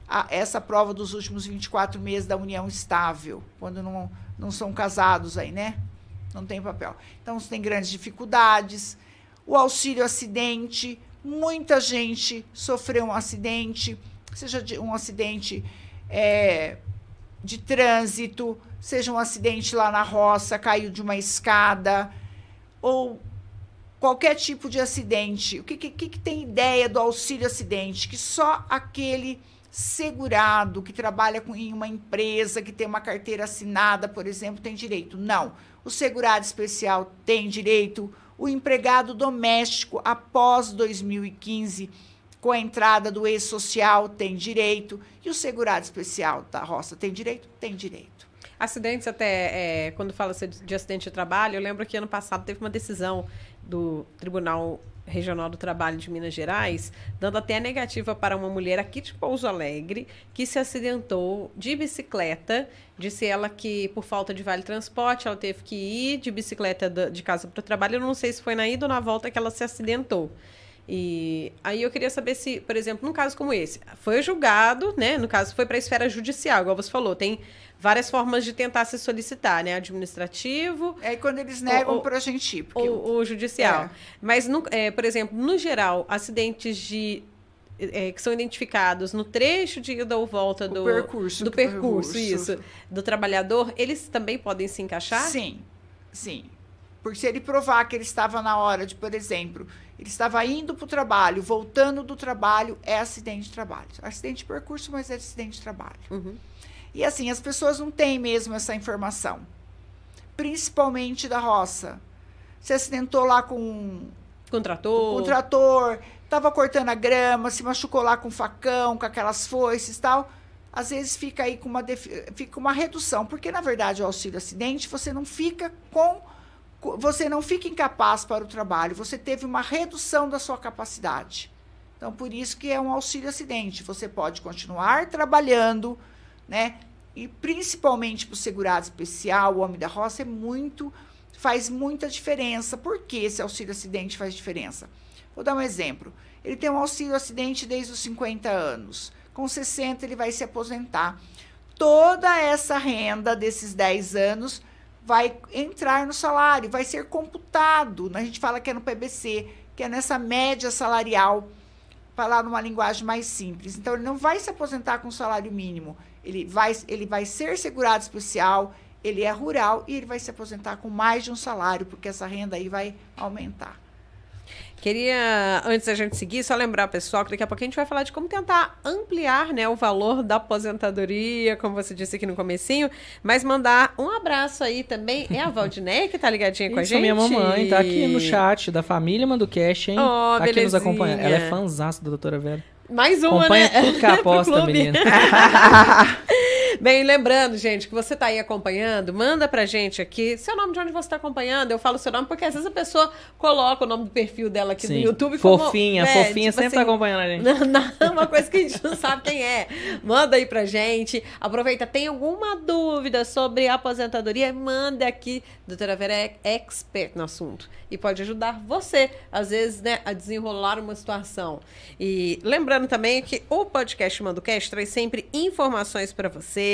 a, essa prova dos últimos 24 meses da união estável, quando não, não são casados aí, né? Não tem papel. Então, tem grandes dificuldades. O auxílio acidente, muita gente sofreu um acidente, seja um acidente é, de trânsito, seja um acidente lá na roça, caiu de uma escada, ou qualquer tipo de acidente. O que, que, que tem ideia do auxílio acidente? Que só aquele segurado, que trabalha com, em uma empresa, que tem uma carteira assinada, por exemplo, tem direito. Não. O segurado especial tem direito. O empregado doméstico, após 2015, com a entrada do ex-social, tem direito. E o segurado especial da roça tem direito? Tem direito. Acidentes, até é, quando fala de acidente de trabalho, eu lembro que ano passado teve uma decisão do Tribunal Regional do Trabalho de Minas Gerais, dando até a negativa para uma mulher aqui de Pouso Alegre que se acidentou de bicicleta. Disse ela que, por falta de vale transporte, ela teve que ir de bicicleta de casa para o trabalho. Eu não sei se foi na ida ou na volta que ela se acidentou. E aí eu queria saber se, por exemplo, num caso como esse, foi julgado, né? No caso, foi para a esfera judicial, igual você falou, tem várias formas de tentar se solicitar, né? Administrativo. É quando eles negam para a gente ir. Porque... O, o judicial. É. Mas, no, é, por exemplo, no geral, acidentes de é, que são identificados no trecho de ida ou volta do percurso, do percurso, percurso, isso, do trabalhador, eles também podem se encaixar? Sim, sim. Porque se ele provar que ele estava na hora de, por exemplo, ele estava indo para o trabalho, voltando do trabalho, é acidente de trabalho. Acidente de percurso, mas é acidente de trabalho. Uhum. E assim, as pessoas não têm mesmo essa informação. Principalmente da roça. Se acidentou lá com. Com trator. Com trator, estava cortando a grama, se machucou lá com facão, com aquelas foices e tal. Às vezes fica aí com uma, fica uma redução, porque na verdade o auxílio acidente você não fica com você não fica incapaz para o trabalho, você teve uma redução da sua capacidade. Então, por isso que é um auxílio acidente. Você pode continuar trabalhando, né? E principalmente para o segurado especial, o homem da roça, é muito, faz muita diferença. Por que esse auxílio acidente faz diferença? Vou dar um exemplo. Ele tem um auxílio acidente desde os 50 anos. Com 60, ele vai se aposentar. Toda essa renda desses 10 anos vai entrar no salário, vai ser computado. A gente fala que é no PBC, que é nessa média salarial, falar numa linguagem mais simples. Então, ele não vai se aposentar com salário mínimo. Ele vai, ele vai ser segurado especial, ele é rural e ele vai se aposentar com mais de um salário, porque essa renda aí vai aumentar. Queria, antes da gente seguir, só lembrar, pessoal, que daqui a pouco a gente vai falar de como tentar ampliar né, o valor da aposentadoria, como você disse aqui no comecinho, mas mandar um abraço aí também. É a Valdineia que tá ligadinha com a gente? minha mamãe, tá aqui no chat da família Manducast, hein? Oh, tá aqui nos acompanhando. Ela é fãzaça da doutora Vera. Mais uma, Acompanha né? tudo que aposta, menina. Bem, lembrando, gente, que você está aí acompanhando, manda pra gente aqui seu nome de onde você está acompanhando. Eu falo seu nome porque às vezes a pessoa coloca o nome do perfil dela aqui Sim. no YouTube. Fofinha, como, fofinha, tipo sempre tá assim, tá acompanhando a gente. Não, não, uma coisa que a gente não sabe quem é. Manda aí pra gente. Aproveita, tem alguma dúvida sobre aposentadoria? Manda aqui. Doutora Vera é expert no assunto e pode ajudar você, às vezes, né, a desenrolar uma situação. E lembrando também que o podcast Mando Cast traz sempre informações para você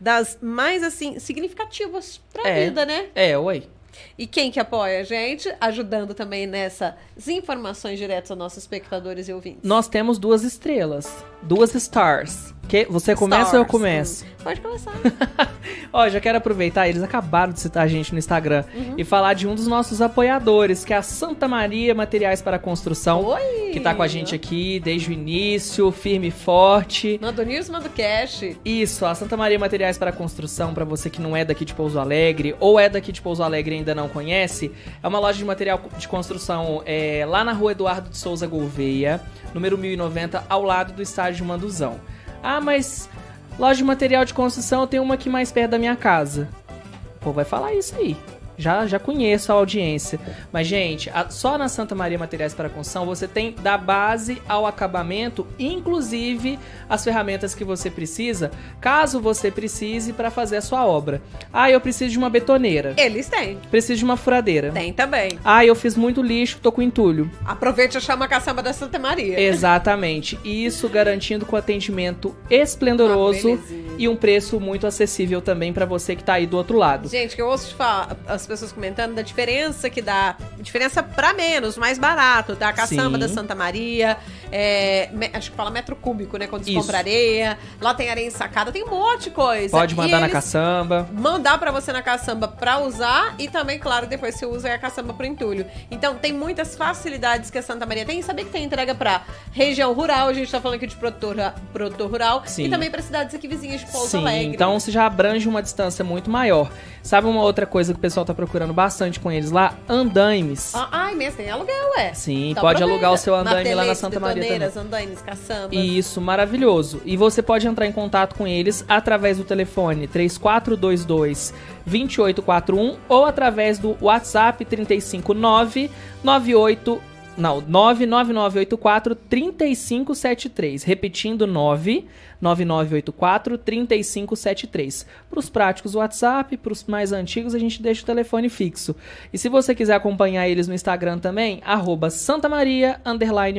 das mais assim significativas para a é, vida, né? É, oi. E quem que apoia a gente, ajudando também nessas informações diretas aos nossos espectadores e ouvintes? Nós temos duas estrelas, duas stars. Que, você começa Stars. ou eu começo? Pode começar. Ó, já quero aproveitar, eles acabaram de citar a gente no Instagram uhum. e falar de um dos nossos apoiadores, que é a Santa Maria Materiais para Construção. Oi! Que tá com a gente aqui desde o início, firme e forte. Manda o news, manda o cash. Isso, a Santa Maria Materiais para Construção, para você que não é daqui de Pouso Alegre ou é daqui de Pouso Alegre e ainda não conhece, é uma loja de material de construção é, lá na rua Eduardo de Souza Gouveia, número 1090, ao lado do estádio Manduzão. Ah, mas loja de material de construção tem uma aqui mais perto da minha casa. Pô, vai falar isso aí já, já conheço a audiência. Mas, gente, a, só na Santa Maria Materiais para Construção você tem da base ao acabamento, inclusive as ferramentas que você precisa, caso você precise para fazer a sua obra. Ah, eu preciso de uma betoneira. Eles têm. Preciso de uma furadeira. Tem também. Ah, eu fiz muito lixo, tô com entulho. Aproveite e chama a caçamba da Santa Maria. Exatamente. Isso garantindo com atendimento esplendoroso e um preço muito acessível também para você que tá aí do outro lado. Gente, que eu ouço falar, as pessoas comentando da diferença que dá. Diferença para menos, mais barato, tá? Caçamba Sim. da Santa Maria. É, acho que fala metro cúbico, né? Quando você Isso. compra areia. Lá tem areia ensacada, tem um monte de coisa. Pode mandar na caçamba. Mandar para você na caçamba pra usar e também, claro, depois você usa a caçamba pro entulho. Então tem muitas facilidades que a Santa Maria tem. E saber que tem entrega pra região rural, a gente tá falando aqui de produtor, produtor rural. Sim. E também para cidades aqui vizinhas de Pouso Sim, Alegre. Então você já abrange uma distância muito maior. Sabe uma outra coisa que o pessoal tá procurando bastante com eles lá? Andaimes. Ah, ai, mesmo, tem aluguel, é. Sim, então pode alugar o seu andaime lá na Santa Maria também. andaimes, caçambas. Isso, maravilhoso. E você pode entrar em contato com eles através do telefone 3422 2841 ou através do WhatsApp 359 98 não, 99984 3573. Repetindo, 99984 3573. Para os práticos, WhatsApp. Para os mais antigos, a gente deixa o telefone fixo. E se você quiser acompanhar eles no Instagram também, arroba Santa Maria,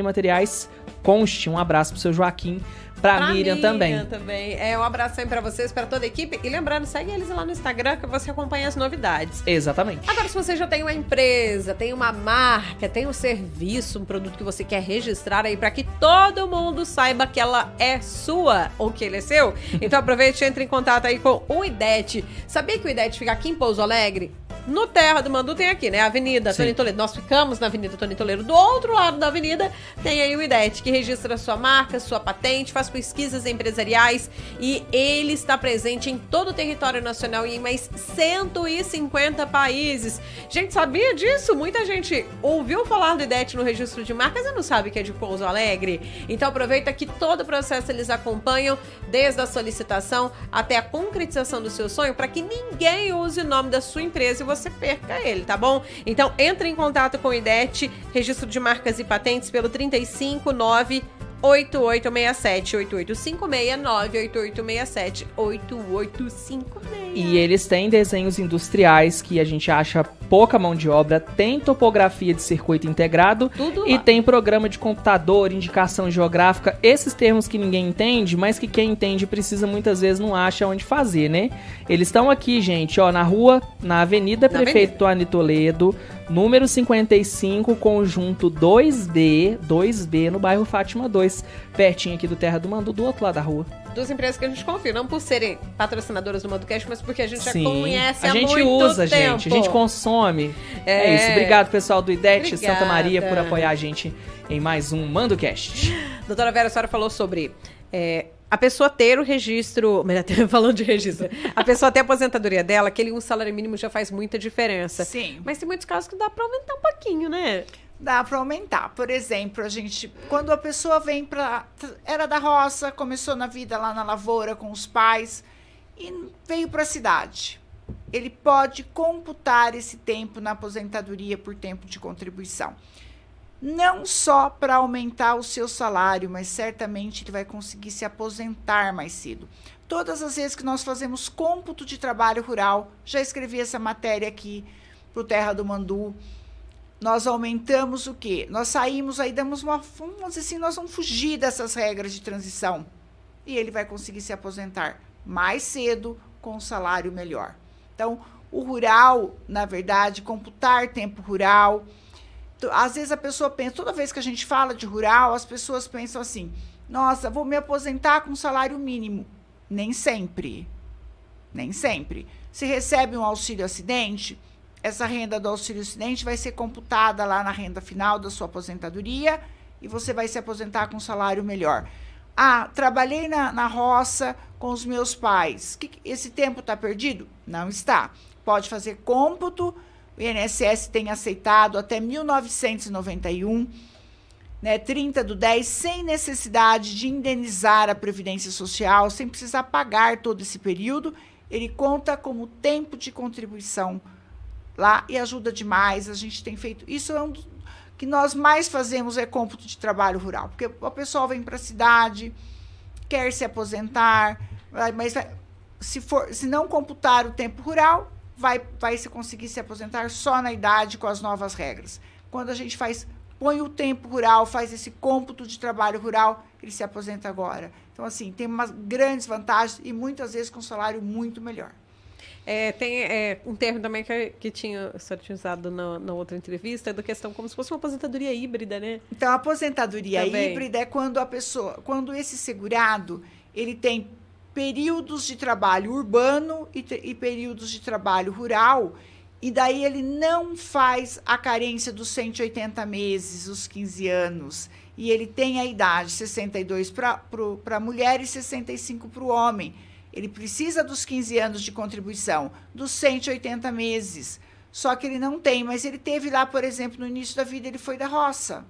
materiais, conste. Um abraço pro seu Joaquim Pra, pra Miriam, Miriam também. também. É, um abraço aí pra vocês, pra toda a equipe. E lembrando, segue eles lá no Instagram que você acompanha as novidades. Exatamente. Agora, se você já tem uma empresa, tem uma marca, tem um serviço, um produto que você quer registrar aí para que todo mundo saiba que ela é sua ou que ele é seu, então aproveite e entre em contato aí com o IDET. Sabia que o IDET fica aqui em Pouso Alegre? No Terra do Mandu tem aqui, né? Avenida Sim. Tony Toledo. Nós ficamos na Avenida Tony Toledo. Do outro lado da avenida tem aí o IDET, que registra sua marca, sua patente, faz pesquisas empresariais e ele está presente em todo o território nacional e em mais 150 países. Gente, sabia disso? Muita gente ouviu falar do IDET no registro de marcas e não sabe que é de Pouso Alegre. Então aproveita que todo o processo eles acompanham, desde a solicitação até a concretização do seu sonho, para que ninguém use o nome da sua empresa e você perca ele, tá bom? Então entre em contato com o IDET, registro de marcas e patentes pelo 359 8867 8856 98867 8856. E eles têm desenhos industriais que a gente acha pouca mão de obra, tem topografia de circuito integrado Tudo e tem programa de computador, indicação geográfica, esses termos que ninguém entende, mas que quem entende precisa muitas vezes não acha onde fazer, né? Eles estão aqui, gente, ó, na rua, na Avenida na Prefeito Tuani Toledo, número 55, conjunto 2B, 2B, no bairro Fátima 2 mais pertinho aqui do Terra do Mandu, do outro lado da rua. Duas empresas que a gente confia, não por serem patrocinadoras do Mandocast, mas porque a gente Sim. já conhece a há gente usa, tempo. gente, a gente consome. É, é isso. Obrigado, pessoal do IDET Santa Maria, por apoiar a gente em mais um MandoCast. Doutora Vera, a senhora falou sobre é, a pessoa ter o registro, falando de registro, a pessoa ter a aposentadoria dela, aquele um salário mínimo já faz muita diferença. Sim. Mas tem muitos casos que dá para aumentar um pouquinho, né? Dá para aumentar. Por exemplo, a gente, quando a pessoa vem para era da roça, começou na vida lá na lavoura com os pais e veio para a cidade. Ele pode computar esse tempo na aposentadoria por tempo de contribuição não só para aumentar o seu salário, mas certamente ele vai conseguir se aposentar mais cedo. Todas as vezes que nós fazemos cômputo de trabalho rural, já escrevi essa matéria aqui para o Terra do Mandu, nós aumentamos o quê? Nós saímos aí, damos uma. Vamos dizer assim, nós vamos fugir dessas regras de transição. E ele vai conseguir se aposentar mais cedo, com um salário melhor. Então, o rural, na verdade, computar tempo rural, às vezes a pessoa pensa, toda vez que a gente fala de rural, as pessoas pensam assim: nossa, vou me aposentar com salário mínimo. Nem sempre. Nem sempre. Se recebe um auxílio acidente, essa renda do auxílio acidente vai ser computada lá na renda final da sua aposentadoria e você vai se aposentar com um salário melhor. Ah, trabalhei na, na roça com os meus pais. Que, esse tempo está perdido? Não está. Pode fazer cômputo o INSS tem aceitado até 1991, né, 30 do 10, sem necessidade de indenizar a Previdência Social, sem precisar pagar todo esse período. Ele conta como tempo de contribuição lá e ajuda demais. A gente tem feito. Isso é um dos que nós mais fazemos é cômputo de trabalho rural, porque o pessoal vem para a cidade, quer se aposentar, mas se, for, se não computar o tempo rural, vai, vai se conseguir se aposentar só na idade com as novas regras. Quando a gente faz, põe o tempo rural, faz esse cômputo de trabalho rural, ele se aposenta agora. Então, assim, tem umas grandes vantagens e muitas vezes com um salário muito melhor. É, tem é, um termo também que, que tinha, o senhor tinha usado na, na, outra entrevista, da questão como se fosse uma aposentadoria híbrida, né? Então, a aposentadoria também. híbrida é quando a pessoa, quando esse segurado, ele tem períodos de trabalho urbano e, e períodos de trabalho rural, e daí ele não faz a carência dos 180 meses, os 15 anos. E ele tem a idade 62 para a mulher e 65 para o homem. Ele precisa dos 15 anos de contribuição, dos 180 meses. Só que ele não tem, mas ele teve lá, por exemplo, no início da vida, ele foi da roça.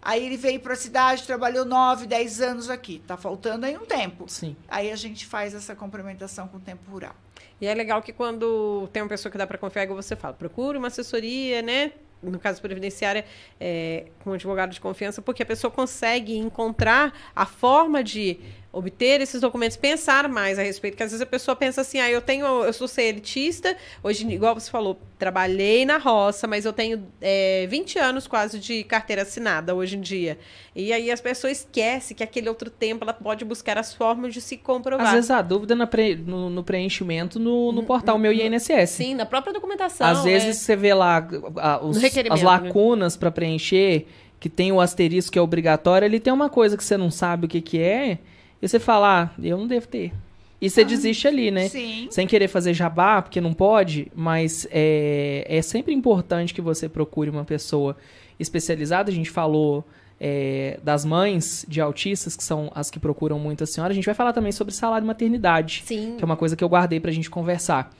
Aí ele veio para a cidade, trabalhou nove, dez anos aqui. Está faltando aí um tempo. Sim. Aí a gente faz essa complementação com o tempo rural. E é legal que quando tem uma pessoa que dá para confiar, igual você fala, procure uma assessoria, né? No caso previdenciária, é, com um advogado de confiança, porque a pessoa consegue encontrar a forma de obter esses documentos, pensar mais a respeito, porque às vezes a pessoa pensa assim, ah, eu tenho, eu sou elitista, hoje, igual você falou, trabalhei na roça, mas eu tenho é, 20 anos quase de carteira assinada hoje em dia. E aí as pessoas esquecem que aquele outro tempo ela pode buscar as formas de se comprovar. Às vezes a dúvida pre, no, no, preenchimento no, no portal hum, Meu INSS. Sim, na própria documentação. Às vezes é... você vê lá a, os, as né? lacunas né? para preencher, que tem o asterisco que é obrigatório, ele tem uma coisa que você não sabe o que, que é e você fala, ah, eu não devo ter. E você ah, desiste ali, né? Sim. Sem querer fazer jabá, porque não pode, mas é, é sempre importante que você procure uma pessoa especializada. A gente falou é, das mães de autistas, que são as que procuram muito a senhora. A gente vai falar também sobre salário maternidade, Sim. que é uma coisa que eu guardei pra gente conversar.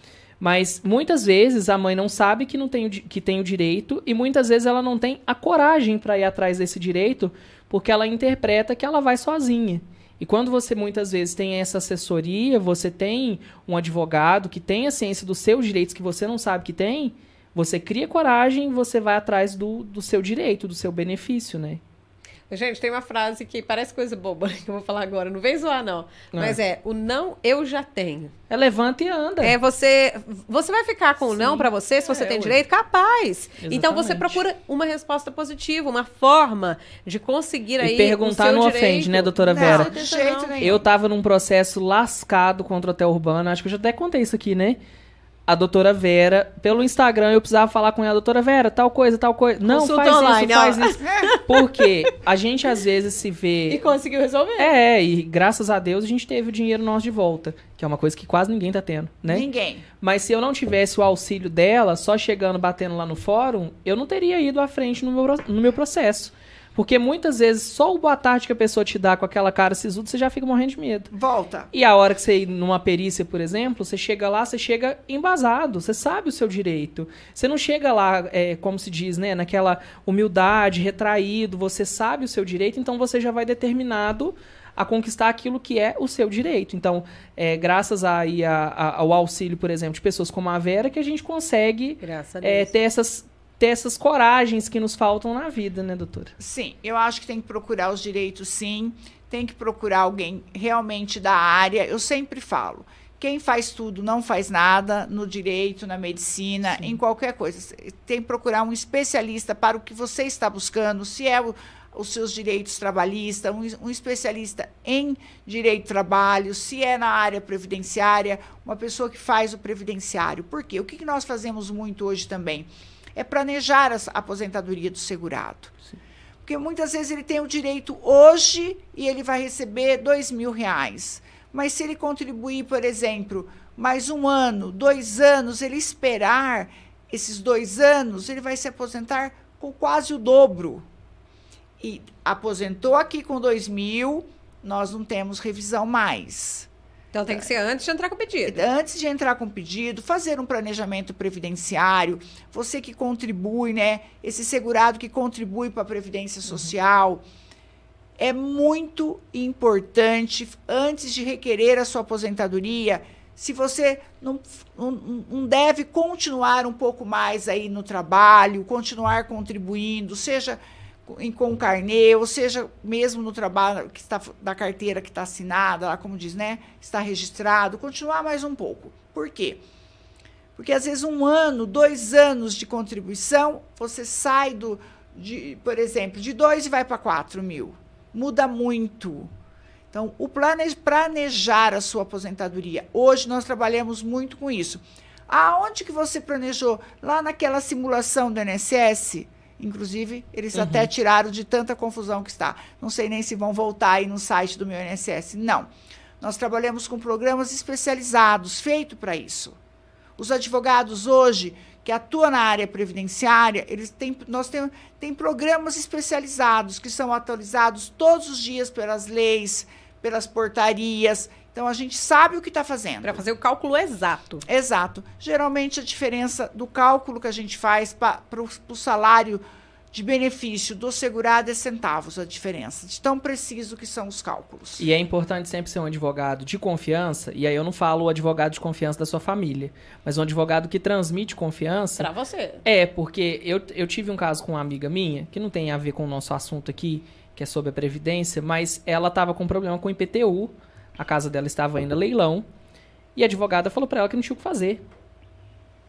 Mas muitas vezes a mãe não sabe que, não tem o, que tem o direito e muitas vezes ela não tem a coragem para ir atrás desse direito porque ela interpreta que ela vai sozinha. E quando você muitas vezes tem essa assessoria, você tem um advogado que tem a ciência dos seus direitos que você não sabe que tem, você cria coragem e você vai atrás do, do seu direito, do seu benefício, né? Gente, tem uma frase que parece coisa boba que eu vou falar agora. Não vem zoar, não. não. Mas é, o não eu já tenho. É levanta e anda. É, você. Você vai ficar com o não para você, se você é, tem direito? Capaz. Exatamente. Então você procura uma resposta positiva, uma forma de conseguir aí. E perguntar não direito. ofende, né, doutora Vera? Não, de jeito nenhum. Eu tava num processo lascado contra o hotel urbano. Acho que eu já até contei isso aqui, né? A doutora Vera, pelo Instagram eu precisava falar com ela, doutora Vera, tal coisa, tal coisa. Não, Consulta faz online, isso, faz isso. Porque a gente às vezes se vê. E conseguiu resolver. É, e graças a Deus a gente teve o dinheiro nosso de volta. Que é uma coisa que quase ninguém tá tendo, né? Ninguém. Mas se eu não tivesse o auxílio dela, só chegando, batendo lá no fórum, eu não teria ido à frente no meu, no meu processo. Porque muitas vezes só o boa tarde que a pessoa te dá com aquela cara sisuda, você já fica morrendo de medo. Volta. E a hora que você ir numa perícia, por exemplo, você chega lá, você chega embasado, você sabe o seu direito. Você não chega lá, é, como se diz, né, naquela humildade, retraído, você sabe o seu direito, então você já vai determinado a conquistar aquilo que é o seu direito. Então, é, graças aí a, a, ao auxílio, por exemplo, de pessoas como a Vera, que a gente consegue é, ter essas ter essas coragens que nos faltam na vida, né, doutora? Sim, eu acho que tem que procurar os direitos, sim. Tem que procurar alguém realmente da área. Eu sempre falo. Quem faz tudo não faz nada no direito, na medicina, sim. em qualquer coisa. Tem que procurar um especialista para o que você está buscando, se é o, os seus direitos trabalhistas, um, um, especialista em direito do trabalho, se é na área previdenciária, uma pessoa que faz o previdenciário. Por quê? O que, que nós fazemos muito hoje também? É planejar a aposentadoria do segurado. Sim. Porque muitas vezes ele tem o direito hoje e ele vai receber dois mil reais. Mas se ele contribuir, por exemplo, mais um ano, dois anos, ele esperar esses dois anos, ele vai se aposentar com quase o dobro. E aposentou aqui com dois mil, nós não temos revisão mais. Então tem que ser antes de entrar com o pedido. Antes de entrar com o pedido, fazer um planejamento previdenciário. Você que contribui, né? Esse segurado que contribui para a Previdência Social. Uhum. É muito importante, antes de requerer a sua aposentadoria, se você não, não, não deve continuar um pouco mais aí no trabalho, continuar contribuindo, seja com carnê, ou seja, mesmo no trabalho que está da carteira que está assinada, lá como diz, né, está registrado, continuar mais um pouco. Por quê? Porque às vezes um ano, dois anos de contribuição, você sai do, de, por exemplo, de dois e vai para quatro mil. Muda muito. Então, o plane, planejar a sua aposentadoria. Hoje nós trabalhamos muito com isso. Aonde que você planejou? Lá naquela simulação do INSS? Inclusive, eles uhum. até tiraram de tanta confusão que está. Não sei nem se vão voltar aí no site do meu INSS. Não. Nós trabalhamos com programas especializados, feitos para isso. Os advogados hoje que atuam na área previdenciária, eles têm, nós temos tem programas especializados que são atualizados todos os dias pelas leis, pelas portarias. Então a gente sabe o que está fazendo. Para fazer o cálculo exato. Exato. Geralmente a diferença do cálculo que a gente faz para o salário de benefício do segurado é centavos a diferença, de tão preciso que são os cálculos. E é importante sempre ser um advogado de confiança, e aí eu não falo o advogado de confiança da sua família, mas um advogado que transmite confiança. Para você. É, porque eu, eu tive um caso com uma amiga minha, que não tem a ver com o nosso assunto aqui, que é sobre a Previdência, mas ela estava com problema com o IPTU a casa dela estava ainda leilão. E a advogada falou para ela que não tinha o que fazer.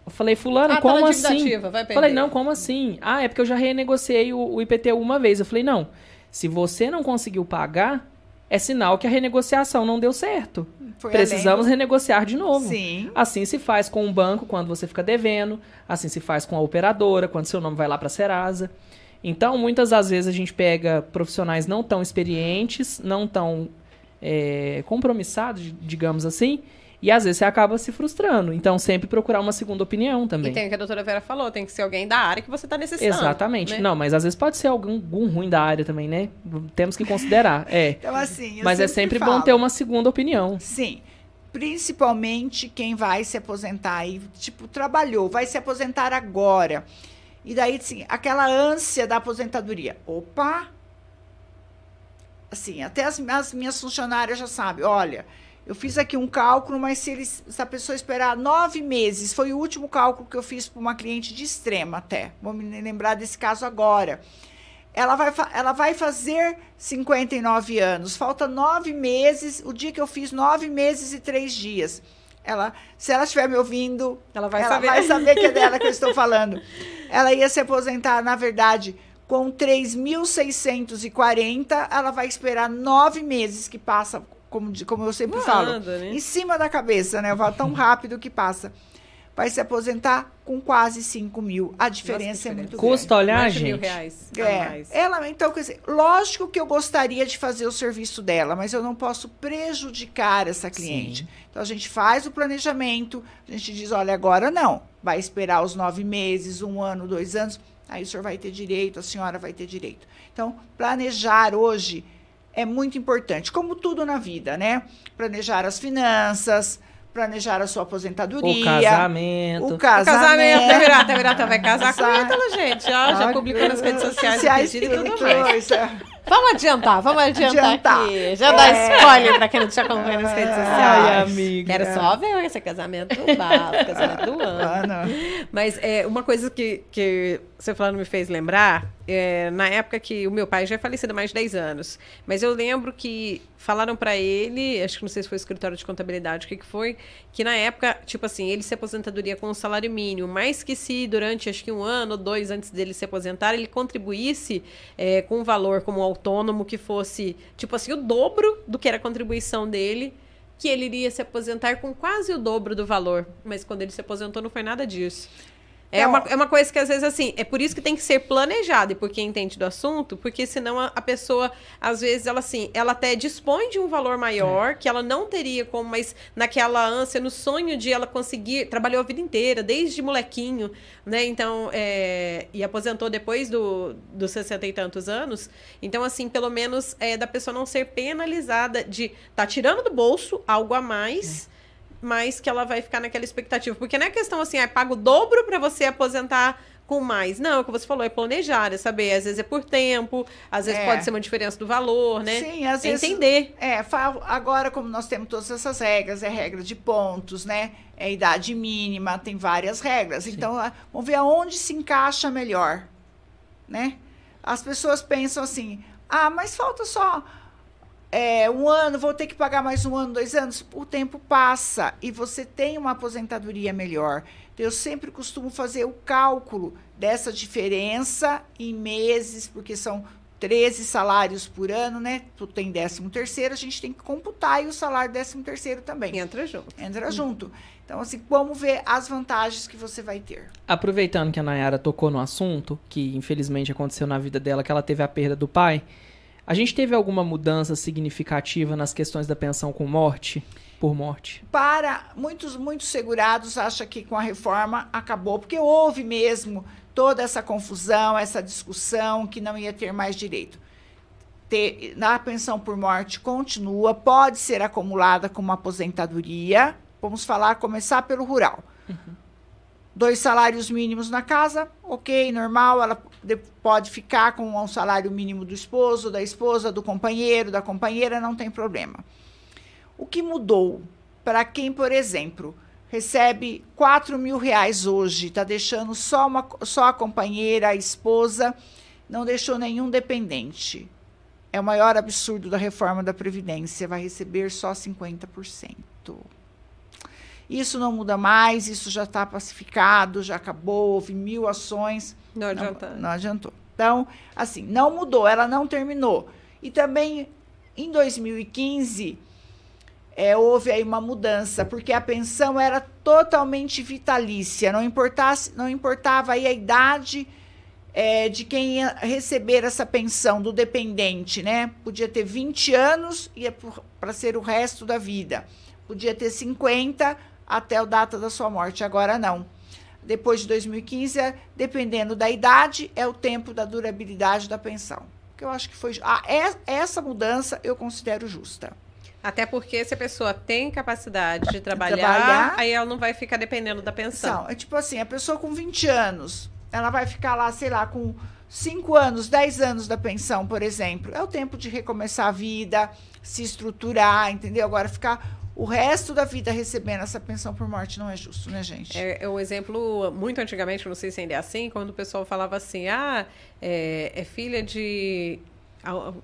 Eu falei, fulano, ah, como assim? Vai falei, não, como assim? Ah, é porque eu já renegociei o, o IPTU uma vez. Eu falei, não, se você não conseguiu pagar, é sinal que a renegociação não deu certo. Foi Precisamos além. renegociar de novo. Sim. Assim se faz com o banco quando você fica devendo, assim se faz com a operadora, quando seu nome vai lá para a Serasa. Então, muitas das vezes a gente pega profissionais não tão experientes, não tão é, compromissado, digamos assim, e às vezes você acaba se frustrando. Então, sempre procurar uma segunda opinião também. E tem o que a doutora Vera falou, tem que ser alguém da área que você está necessitando. Exatamente. Né? Não, mas às vezes pode ser algum, algum, ruim da área também, né? Temos que considerar. É. então, assim. mas sempre é sempre falo. bom ter uma segunda opinião. Sim. Principalmente quem vai se aposentar e, tipo, trabalhou, vai se aposentar agora. E daí, assim, aquela ânsia da aposentadoria. Opa, assim, até as, as minhas funcionárias já sabem, olha, eu fiz aqui um cálculo, mas se, eles, se a pessoa esperar nove meses, foi o último cálculo que eu fiz para uma cliente de extrema até, vou me lembrar desse caso agora. Ela vai, ela vai fazer 59 anos, falta nove meses, o dia que eu fiz nove meses e três dias. Ela, se ela estiver me ouvindo, ela vai ela saber, vai saber que é dela que eu estou falando. Ela ia se aposentar, na verdade, com 3.640, ela vai esperar nove meses que passa, como, como eu sempre falo, né? em cima da cabeça, né? Vai tão rápido que passa. vai se aposentar com quase 5 mil. A diferença, Nossa, é muito Custa grande. olhar, gente? Mil reais é. Ela, então, quer dizer, lógico que eu gostaria de fazer o serviço dela, mas eu não posso prejudicar essa cliente. Sim. Então, a gente faz o planejamento, a gente diz, olha, agora não. Vai esperar os nove meses, um ano, dois anos, aí o senhor vai ter direito, a senhora vai ter direito. Então, planejar hoje é muito importante, como tudo na vida, né? Planejar as finanças, planejar a sua aposentadoria. O casamento. O casamento. O casamento. A Virata, a Virata vai casar com ela, gente. Ó, já publicou nas redes sociais o e tudo mais. Vamos adiantar, vamos adiantar, adiantar. aqui. Já é. dá spoiler pra quem não te acompanha nas redes sociais. Ai, amiga. Quero só ver esse casamento do bafo, casamento do ano. Ah, Mas é, uma coisa que, que você falando me fez lembrar, é, na época que o meu pai já é falecido há mais de 10 anos, mas eu lembro que falaram para ele, acho que não sei se foi o escritório de contabilidade, o que, que foi, que na época, tipo assim, ele se aposentadoria com um salário mínimo, mas que se durante, acho que um ano ou dois antes dele se aposentar, ele contribuísse é, com um valor como autônomo que fosse, tipo assim, o dobro do que era a contribuição dele, que ele iria se aposentar com quase o dobro do valor. Mas quando ele se aposentou, não foi nada disso. É, então, uma, é uma coisa que às vezes assim, é por isso que tem que ser planejado, e por quem entende do assunto, porque senão a, a, pessoa, às vezes, ela assim, ela até dispõe de um valor maior, é. que ela não teria como, mas naquela ânsia, no sonho de ela conseguir, trabalhou a vida inteira, desde molequinho, né? Então, é, e aposentou depois do, dos 60 e tantos anos. Então, assim, pelo menos é da pessoa não ser penalizada de tá tirando do bolso algo a mais. É mas que ela vai ficar naquela expectativa. Porque não é questão assim, ah, paga o dobro para você aposentar com mais. Não, o que você falou é planejar, é saber. Às vezes é por tempo, às vezes é. pode ser uma diferença do valor, né? Sim, às é vezes. Entender. É, agora, como nós temos todas essas regras, é regra de pontos, né? É idade mínima, tem várias regras. Sim. Então, vamos ver aonde se encaixa melhor, né? As pessoas pensam assim, ah, mas falta só é, um ano, vou ter que pagar mais um ano, dois anos. O tempo passa e você tem uma aposentadoria melhor. Então, eu sempre costumo fazer o cálculo dessa diferença em meses, porque são 13 salários por ano, né? Tu tem 13 terceiro, a gente tem que computar e o salário 13 terceiro também. Entra junto. Entra hum. junto. Então, assim, vamos ver as vantagens que você vai ter. Aproveitando que a Nayara tocou no assunto, que infelizmente aconteceu na vida dela, que ela teve a perda do pai, a gente teve alguma mudança significativa nas questões da pensão com morte? Por morte? Para muitos, muitos segurados acham que com a reforma acabou, porque houve mesmo toda essa confusão, essa discussão que não ia ter mais direito. Ter, na pensão por morte continua, pode ser acumulada com uma aposentadoria. Vamos falar, começar pelo rural. Uhum dois salários mínimos na casa, ok, normal, ela pode ficar com um salário mínimo do esposo, da esposa, do companheiro, da companheira, não tem problema. O que mudou para quem, por exemplo, recebe 4 mil reais hoje, está deixando só, uma, só a companheira, a esposa, não deixou nenhum dependente. É o maior absurdo da reforma da Previdência, vai receber só 50%. Isso não muda mais, isso já está pacificado, já acabou, houve mil ações. Não adiantou. Não, adiantou. Então, assim, não mudou, ela não terminou. E também, em 2015, é, houve aí uma mudança, porque a pensão era totalmente vitalícia, não, importasse, não importava aí a idade é, de quem ia receber essa pensão, do dependente, né? Podia ter 20 anos, ia para ser o resto da vida. Podia ter 50, até a data da sua morte. Agora não. Depois de 2015, é, dependendo da idade, é o tempo da durabilidade da pensão. Que eu acho que foi. Ah, é, essa mudança eu considero justa. Até porque se a pessoa tem capacidade de trabalhar, trabalhar aí ela não vai ficar dependendo da pensão. Não, é tipo assim, a pessoa com 20 anos, ela vai ficar lá, sei lá, com 5 anos, 10 anos da pensão, por exemplo. É o tempo de recomeçar a vida, se estruturar, entendeu? Agora ficar o resto da vida recebendo essa pensão por morte não é justo, né, gente? É, é um exemplo, muito antigamente, não sei se ainda é assim, quando o pessoal falava assim, ah, é, é filha de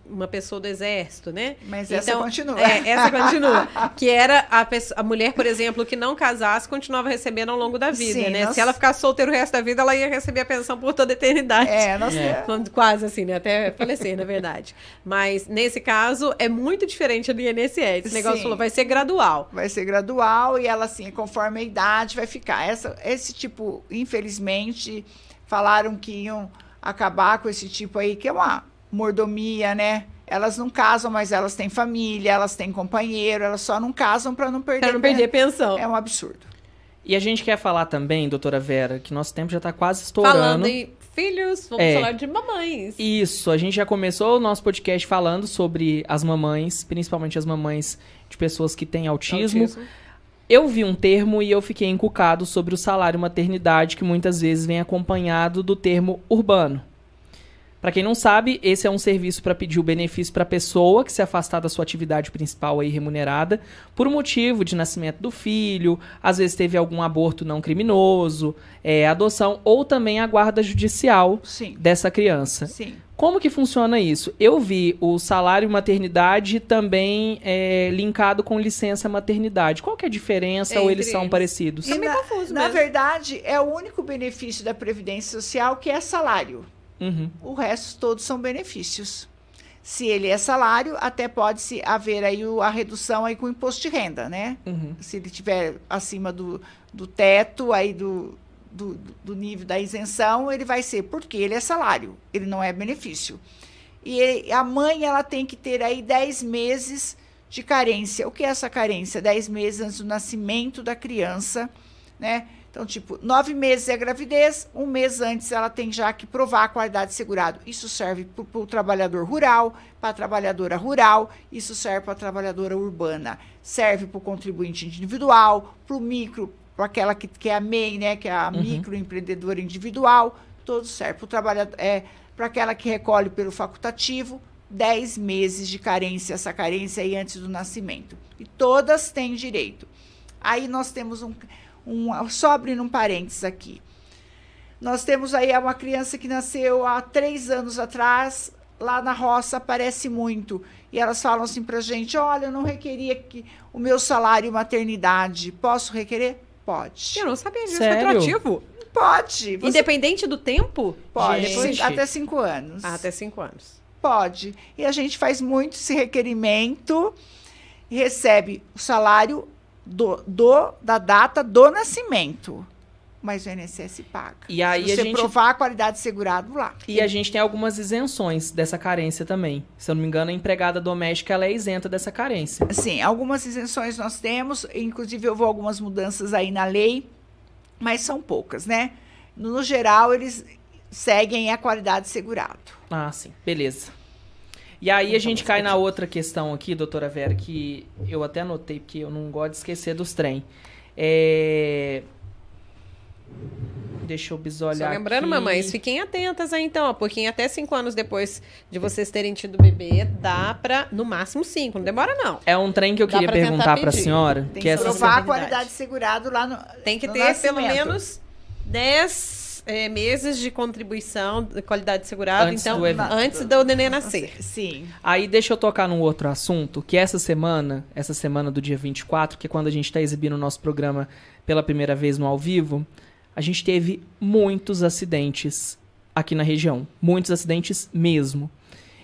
uma pessoa do exército, né? Mas então, essa continua. É, essa continua. que era a, pessoa, a mulher, por exemplo, que não casasse, continuava recebendo ao longo da vida, Sim, né? Nós... Se ela ficasse solteira o resto da vida, ela ia receber a pensão por toda a eternidade. É, nós é. Quase assim, né? Até falecer, na verdade. Mas, nesse caso, é muito diferente do INSS. Esse negócio falou, vai ser gradual. Vai ser gradual e ela, assim, conforme a idade, vai ficar. Essa, esse tipo, infelizmente, falaram que iam acabar com esse tipo aí, que é uma mordomia, né? Elas não casam, mas elas têm família, elas têm companheiro, elas só não casam para não perder. Para não perder pensão. É um absurdo. E a gente quer falar também, doutora Vera, que nosso tempo já está quase estourando. Falando em filhos, vamos é, falar de mamães. Isso, a gente já começou o nosso podcast falando sobre as mamães, principalmente as mamães de pessoas que têm autismo. autismo. Eu vi um termo e eu fiquei encucado sobre o salário maternidade, que muitas vezes vem acompanhado do termo urbano. Para quem não sabe, esse é um serviço para pedir o benefício para a pessoa que se afastar da sua atividade principal aí remunerada por motivo de nascimento do filho, às vezes teve algum aborto não criminoso, é, adoção ou também a guarda judicial Sim. dessa criança. Sim. Como que funciona isso? Eu vi o salário maternidade também é, linkado com licença maternidade. Qual que é a diferença Entre ou eles, eles. são parecidos? É na, confuso Na verdade, é o único benefício da Previdência Social que é salário. Uhum. O resto todos são benefícios. Se ele é salário, até pode se haver aí a redução aí com o imposto de renda, né? Uhum. Se ele tiver acima do, do teto aí do, do, do, nível da isenção, ele vai ser porque ele é salário, ele não é benefício. E ele, a mãe ela tem que ter aí 10 meses de carência. O que é essa carência? 10 meses antes do nascimento da criança, né? Então, tipo, nove meses é a gravidez, um mês antes ela tem já que provar a qualidade de segurado. Isso serve para o trabalhador rural, para a trabalhadora rural, isso serve para a trabalhadora urbana. Serve para o contribuinte individual, para o micro, para aquela que, que é a MEI, né, que é a uhum. microempreendedora individual, todo serve. Para o trabalhador, é, para aquela que recolhe pelo facultativo, 10 meses de carência, essa carência aí antes do nascimento. E todas têm direito. Aí nós temos um um, só abrindo um parênteses aqui. Nós temos aí uma criança que nasceu há três anos atrás, lá na roça aparece muito. E elas falam assim para gente: olha, eu não requeria que o meu salário maternidade. Posso requerer? Pode. Eu não sabia disso. Sério? Retroativo? Pode. Você... Independente do tempo? Pode. Gente. Até cinco anos. Ah, até cinco anos. Pode. E a gente faz muito esse requerimento e recebe o salário do, do, da data do nascimento. Mas o INSS paga. E aí você gente... provar a qualidade de segurado lá. E a gente tem algumas isenções dessa carência também. Se eu não me engano, a empregada doméstica ela é isenta dessa carência. Sim, algumas isenções nós temos. Inclusive, houve algumas mudanças aí na lei, mas são poucas, né? No geral, eles seguem a qualidade de segurado. Ah, sim. Beleza. E aí a gente cai na outra questão aqui, doutora Vera, que eu até anotei, porque eu não gosto de esquecer dos trem. É... Deixa eu bisolhar Só lembrando, aqui. mamães, fiquem atentas aí então, porque até cinco anos depois de vocês terem tido bebê, dá pra, no máximo cinco, não demora não. É um trem que eu dá queria pra perguntar pra senhora. Tem que, que provar a qualidade segurado lá no Tem que no ter nascimento. pelo menos dez é, meses de contribuição de qualidade segurada, antes então, do antes do neném nascer. Sim. Aí deixa eu tocar num outro assunto, que essa semana, essa semana do dia 24, que é quando a gente está exibindo o nosso programa pela primeira vez no ao vivo, a gente teve muitos acidentes aqui na região. Muitos acidentes mesmo.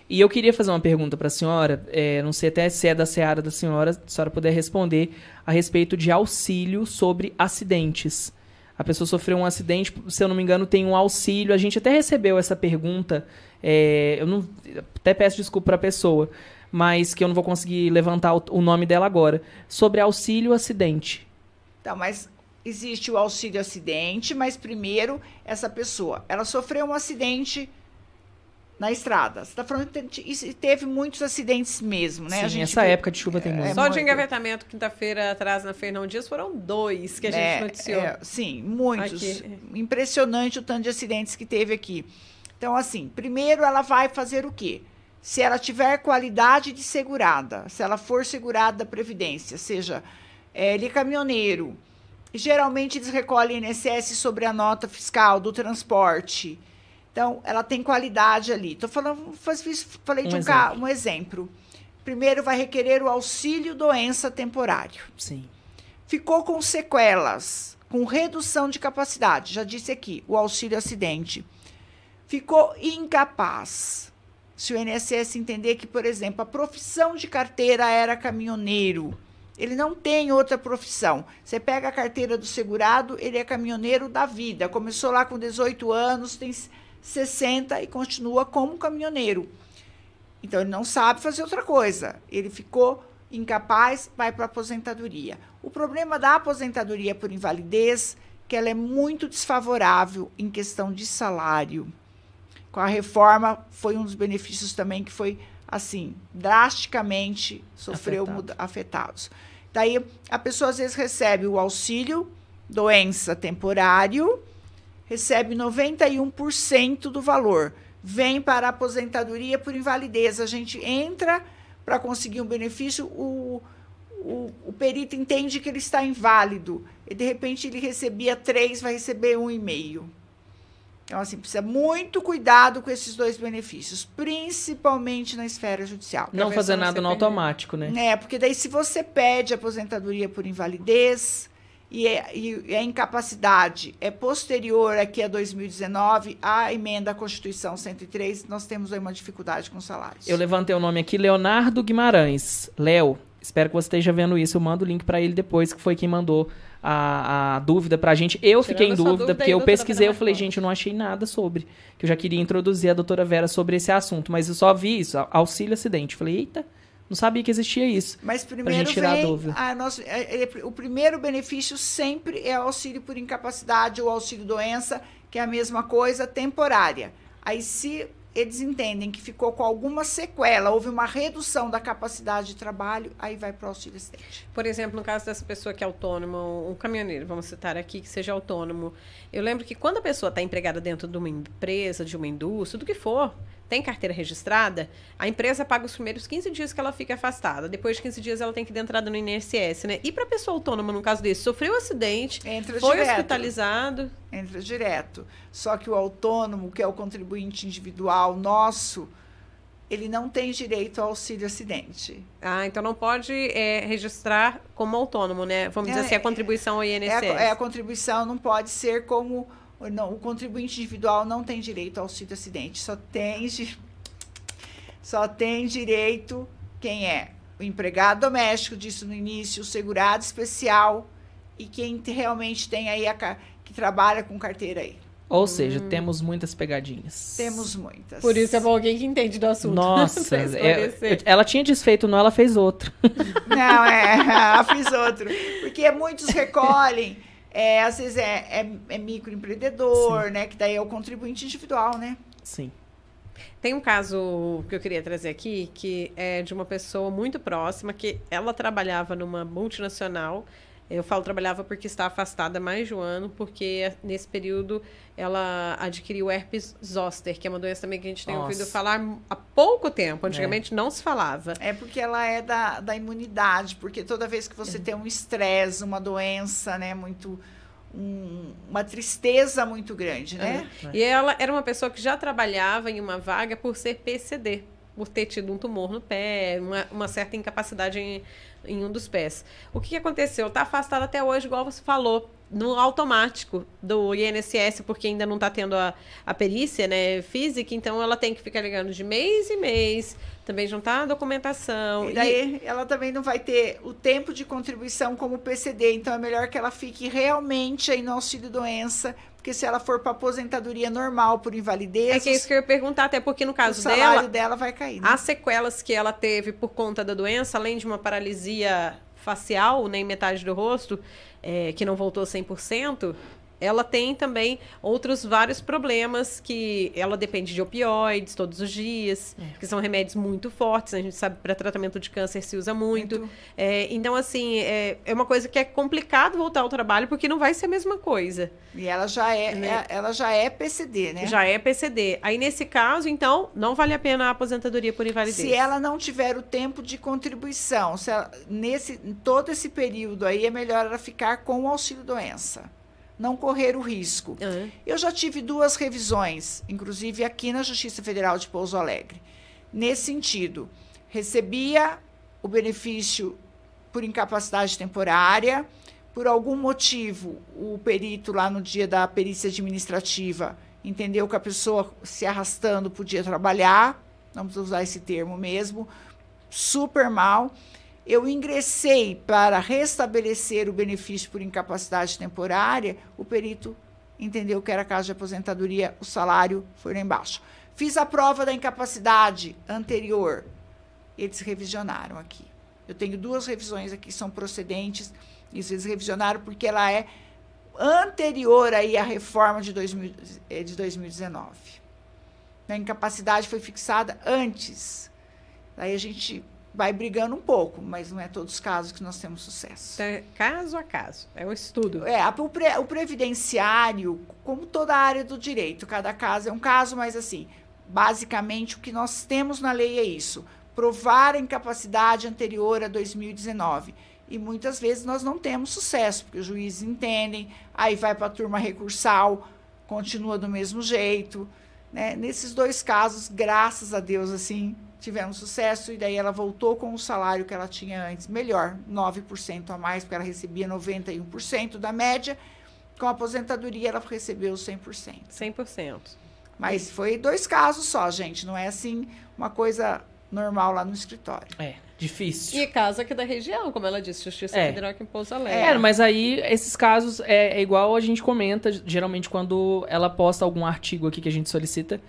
E eu queria fazer uma pergunta para a senhora, é, não sei até se é da seara da senhora, se a senhora puder responder a respeito de auxílio sobre acidentes a pessoa sofreu um acidente, se eu não me engano, tem um auxílio. A gente até recebeu essa pergunta. É, eu não, até peço desculpa para a pessoa, mas que eu não vou conseguir levantar o, o nome dela agora. Sobre auxílio acidente. Tá, mas existe o auxílio acidente, mas primeiro essa pessoa, ela sofreu um acidente na estrada. Você está falando que teve muitos acidentes mesmo, né? Sim, a gente essa época de chuva tem muito. É, Só de engavetamento, quinta-feira atrás na Fernão Dias, foram dois que a gente é, noticiou. É, sim, muitos. Aqui. Impressionante o tanto de acidentes que teve aqui. Então, assim, primeiro ela vai fazer o quê? Se ela tiver qualidade de segurada, se ela for segurada da Previdência, seja é, ele é caminhoneiro, geralmente eles recolhem INSS sobre a nota fiscal do transporte, Então, ela tem qualidade ali. Estou falando, falei um de um, exemplo. um exemplo. Primeiro, vai requerer o auxílio doença temporário. Sim. Ficou com sequelas, com redução de capacidade. Já disse aqui, o auxílio acidente. Ficou incapaz. Se o INSS entender que, por exemplo, a profissão de carteira era caminhoneiro, ele não tem outra profissão. Você pega a carteira do segurado, ele é caminhoneiro da vida. Começou lá com 18 anos, tem 60 e continua como caminhoneiro. Então ele não sabe fazer outra coisa. Ele ficou incapaz, vai para a aposentadoria. O problema da aposentadoria por invalidez que ela é muito desfavorável em questão de salário. Com a reforma foi um dos benefícios também que foi assim, drasticamente sofreu Afetado. afetados. Daí a pessoa às vezes recebe o auxílio doença temporário, recebe 91% do valor. Vem para a aposentadoria por invalidez. A gente entra para conseguir um benefício, o, o, o, perito entende que ele está inválido. E de repente ele recebia três, vai receber um e meio. Então, assim, precisa muito cuidado com esses dois benefícios, principalmente na esfera judicial. Não fazer nada no automático, né? É, porque daí se você pede aposentadoria por invalidez e, é, e a incapacidade é posterior aqui a 2019, a emenda à Constituição 103, nós temos aí uma dificuldade com salários. Eu levantei o nome aqui, Leonardo Guimarães. Léo, espero que você esteja vendo isso. Eu mando o link para ele depois, que foi quem mandou a, a dúvida pra gente. Eu Tirando fiquei em dúvida, dúvida porque eu pesquisei, eu falei, gente, eu não achei nada sobre. Que eu já queria introduzir a doutora Vera sobre esse assunto, mas eu só vi isso, auxílio acidente. Falei, eita, não sabia que existia isso. Mas primeiro gente tirar vem a dúvida. A nossa, é, é, o primeiro benefício sempre é o auxílio por incapacidade ou auxílio doença, que é a mesma coisa, temporária. Aí, se eles entendem que ficou com alguma sequela, houve uma redução da capacidade de trabalho, aí vai para o auxílio assistente. Por exemplo, no caso dessa pessoa que é autônoma, um caminhoneiro, vamos citar aqui, que seja autônomo, eu lembro que quando a pessoa está empregada dentro de uma empresa, de uma indústria, do que for, tem carteira registrada, a empresa paga os primeiros 15 dias que ela fica afastada. Depois de 15 dias ela tem que dar entrada no INSS, né? E para pessoa autônoma, no caso desse, sofreu um acidente, Entra foi direto. hospitalizado. Entra direto. Só que o autônomo, que é o contribuinte individual nosso, ele não tem direito ao auxílio acidente. Ah, então não pode é, registrar como autônomo, né? Vamos é, dizer assim, a contribuição ao INSS. É a, é a contribuição não pode ser como não, o contribuinte individual não tem direito ao auxílio acidente, só tem, só tem direito quem é o empregado doméstico, disse no início, o segurado especial e quem realmente tem aí a que trabalha com carteira aí. Ou seja, hum. temos muitas pegadinhas. Temos muitas. Por isso é bom alguém que entende do assunto. Nossa, é, ela tinha desfeito não, ela fez outro. Não, é, ela fez outro. Porque muitos recolhem é, às vezes é, é, é microempreendedor, Sim. né? Que daí é o contribuinte individual, né? Sim. Tem um caso que eu queria trazer aqui, que é de uma pessoa muito próxima, que ela trabalhava numa multinacional eu falo trabalhava porque está afastada mais de um ano, porque nesse período ela adquiriu herpes zoster, que é uma doença também que a gente tem Nossa. ouvido falar há pouco tempo. Antigamente é. não se falava. É porque ela é da, da imunidade, porque toda vez que você é. tem um estresse, uma doença, né, muito um, uma tristeza muito grande, né? É. E ela era uma pessoa que já trabalhava em uma vaga por ser PCD, por ter tido um tumor no pé, uma, uma certa incapacidade em em um dos pés. O que, que aconteceu? Está afastado até hoje, igual você falou, no automático do INSS, porque ainda não está tendo a, a perícia né, física, então ela tem que ficar ligando de mês em mês, também juntar a documentação. E daí e... ela também não vai ter o tempo de contribuição como PCD, então é melhor que ela fique realmente aí no auxílio doença, porque se ela for para aposentadoria normal por invalidez. É que é isso que eu ia perguntar, até porque no caso o salário dela. dela vai cair. Né? As sequelas que ela teve por conta da doença, além de uma paralisia facial, nem né, metade do rosto, é, que não voltou 100%, ela tem também outros vários problemas que ela depende de opioides todos os dias, é. que são remédios muito fortes. A gente sabe para tratamento de câncer se usa muito. muito. É, então, assim, é, é uma coisa que é complicado voltar ao trabalho porque não vai ser a mesma coisa. E ela já é, né? É, ela já é PCD, né? Já é PCD. Aí, nesse caso, então, não vale a pena a aposentadoria por invalidez. Se ela não tiver o tempo de contribuição, se ela, nesse todo esse período aí, é melhor ela ficar com o auxílio doença não correr o risco. Uhum. Eu já tive duas revisões, inclusive aqui na Justiça Federal de Pouso Alegre. Nesse sentido, recebia o benefício por incapacidade temporária, por algum motivo, o perito lá no dia da perícia administrativa entendeu que a pessoa se arrastando podia trabalhar, vamos usar esse termo mesmo, super mal. Eu ingressei para restabelecer o benefício por incapacidade temporária, o perito entendeu que era caso de aposentadoria, o salário foi lá embaixo. Fiz a prova da incapacidade anterior, eles revisionaram aqui. Eu tenho duas revisões aqui, são procedentes, eles revisionaram porque ela é anterior aí à reforma de, 2000, eh, de 2019. A incapacidade foi fixada antes. Aí a gente vai brigando um pouco, mas não é todos os casos que nós temos sucesso. É caso a caso, é um estudo. É, o, pre, o previdenciário, como toda a área do direito, cada caso é um caso, mas assim, basicamente o que nós temos na lei é isso: provar a incapacidade anterior a 2019 e muitas vezes nós não temos sucesso, porque os juízes entendem, aí vai para a turma recursal, continua do mesmo jeito. Né? Nesses dois casos, graças a Deus, assim, tivemos sucesso, e daí ela voltou com o salário que ela tinha antes, melhor, 9% a mais, porque ela recebia 91% da média, com a aposentadoria ela recebeu 100%. 100%. Mas foi dois casos só, gente, não é assim uma coisa normal lá no escritório. É. Difícil. E caso aqui da região, como ela disse, Justiça é. Federal aqui em Pouso Alegre. É, mas aí esses casos é, é, igual a gente comenta, geralmente quando ela posta algum artigo aqui que a gente solicita,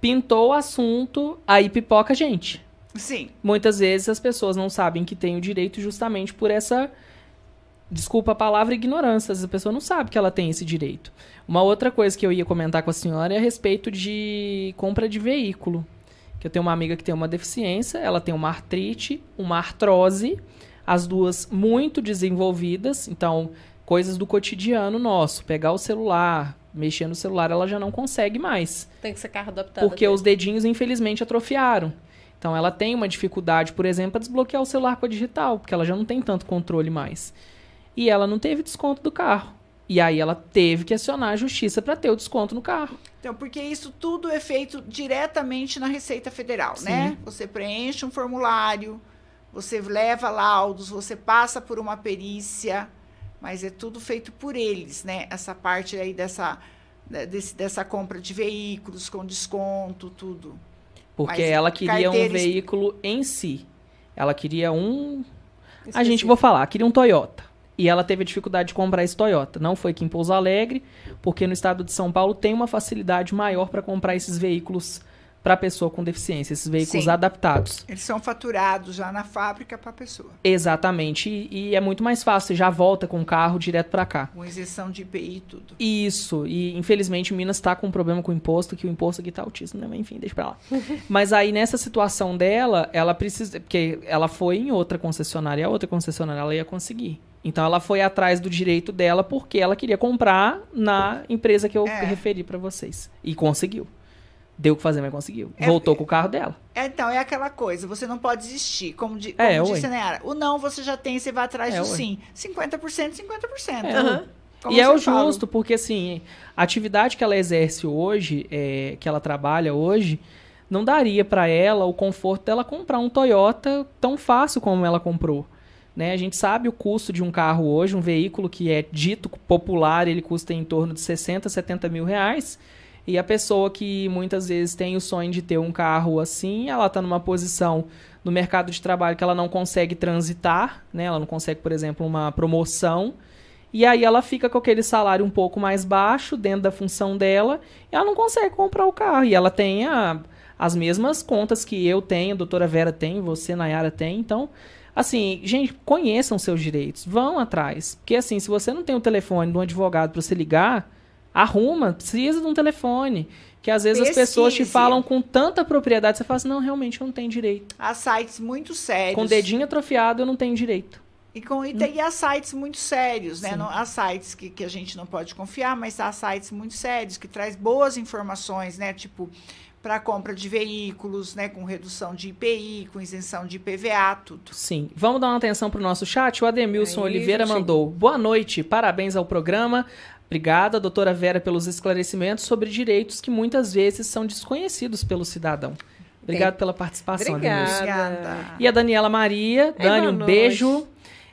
pintou o assunto, aí pipoca a gente. Sim. Muitas vezes as pessoas não sabem que tem o direito justamente por essa desculpa a palavra ignorância, a pessoa não sabe que ela tem esse direito. Uma outra coisa que eu ia comentar com a senhora é a respeito de compra de veículo que eu tenho uma amiga que tem uma deficiência, ela tem uma artrite, uma artrose, as duas muito desenvolvidas, então coisas do cotidiano nosso, pegar o celular, mexer no celular, ela já não consegue mais. Tem que ser carro adaptado. Porque os dedinhos infelizmente atrofiaram. Então ela tem uma dificuldade, por exemplo, a desbloquear o celular com a digital, porque ela já não tem tanto controle mais. E ela não teve desconto do carro. E aí ela teve que acionar a justiça para ter o desconto no carro. Então, porque isso tudo é feito diretamente na Receita Federal, Sim. né? Você preenche um formulário, você leva laudos, você passa por uma perícia, mas é tudo feito por eles, né? Essa parte aí dessa, né, desse, dessa compra de veículos com desconto, tudo. Porque mas ela queria um veículo em si. Ela queria um. Específico. A gente vou falar, queria um Toyota. E ela teve dificuldade de comprar esse Toyota. Não foi aqui em Pouso Alegre, porque no estado de São Paulo tem uma facilidade maior para comprar esses veículos para pessoa com deficiência, esses veículos Sim. adaptados. Eles são faturados já na fábrica para a pessoa. Exatamente, e, e, é muito mais fácil, você já volta com o carro direto para cá. Com isenção de IPI e tudo. Isso, e infelizmente Minas está com um problema com o imposto, que o imposto aqui está altíssimo, né? Mas, enfim, deixa para lá. Mas aí nessa situação dela, ela precisa, porque ela foi em outra concessionária, a outra concessionária ela ia conseguir. Então ela foi atrás do direito dela porque ela queria comprar na empresa que eu é. referi para vocês. E conseguiu. Deu o que fazer, mas conseguiu. É, Voltou com o carro dela. É, então, é aquela coisa, você não pode desistir. Como, de, como é, disse a Nayara, o não você já tem, você vai atrás é, do sim. 50%, 50%. É, uhum. e é o justo, fala. porque assim, a atividade que ela exerce hoje, é, que ela trabalha hoje, não daria para ela o conforto dela comprar um Toyota tão fácil como ela comprou. Né? A gente sabe o custo de um carro hoje, um veículo que é dito popular, ele custa em torno de 60, 70 mil reais. E a pessoa que muitas vezes tem o sonho de ter um carro assim, ela está numa posição no mercado de trabalho que ela não consegue transitar, né? Ela não consegue, por exemplo, uma promoção. E aí ela fica com aquele salário um pouco mais baixo dentro da função dela, e ela não consegue comprar o carro. E ela tem a, as mesmas contas que eu tenho, a doutora Vera tem, você, Nayara, tem. Então, Assim, gente, conheçam seus direitos, vão atrás. Porque assim, se você não tem o telefone de um advogado para você ligar, arruma, precisa de um telefone. Que às vezes as pessoas te falam com tanta propriedade, você fala assim, não, realmente eu não tenho direito. Há sites muito sérios. Com dedinho atrofiado eu não tenho direito. E, com, e, tem, hum. há sites muito sérios, né? Não, há sites que, que a gente não pode confiar, mas há sites muito sérios que traz boas informações, né? Tipo, para compra de veículos, né, com redução de IPI, com isenção de IPVA, tudo. Sim. Vamos dar uma atenção para o nosso chat. O Ademilson Oliveira mandou: Boa noite, parabéns ao programa. Obrigada, doutora Vera, pelos esclarecimentos sobre direitos que muitas vezes são desconhecidos pelo cidadão. Obrigado pela participação, Obrigada. E a Daniela Maria, Dani, um beijo.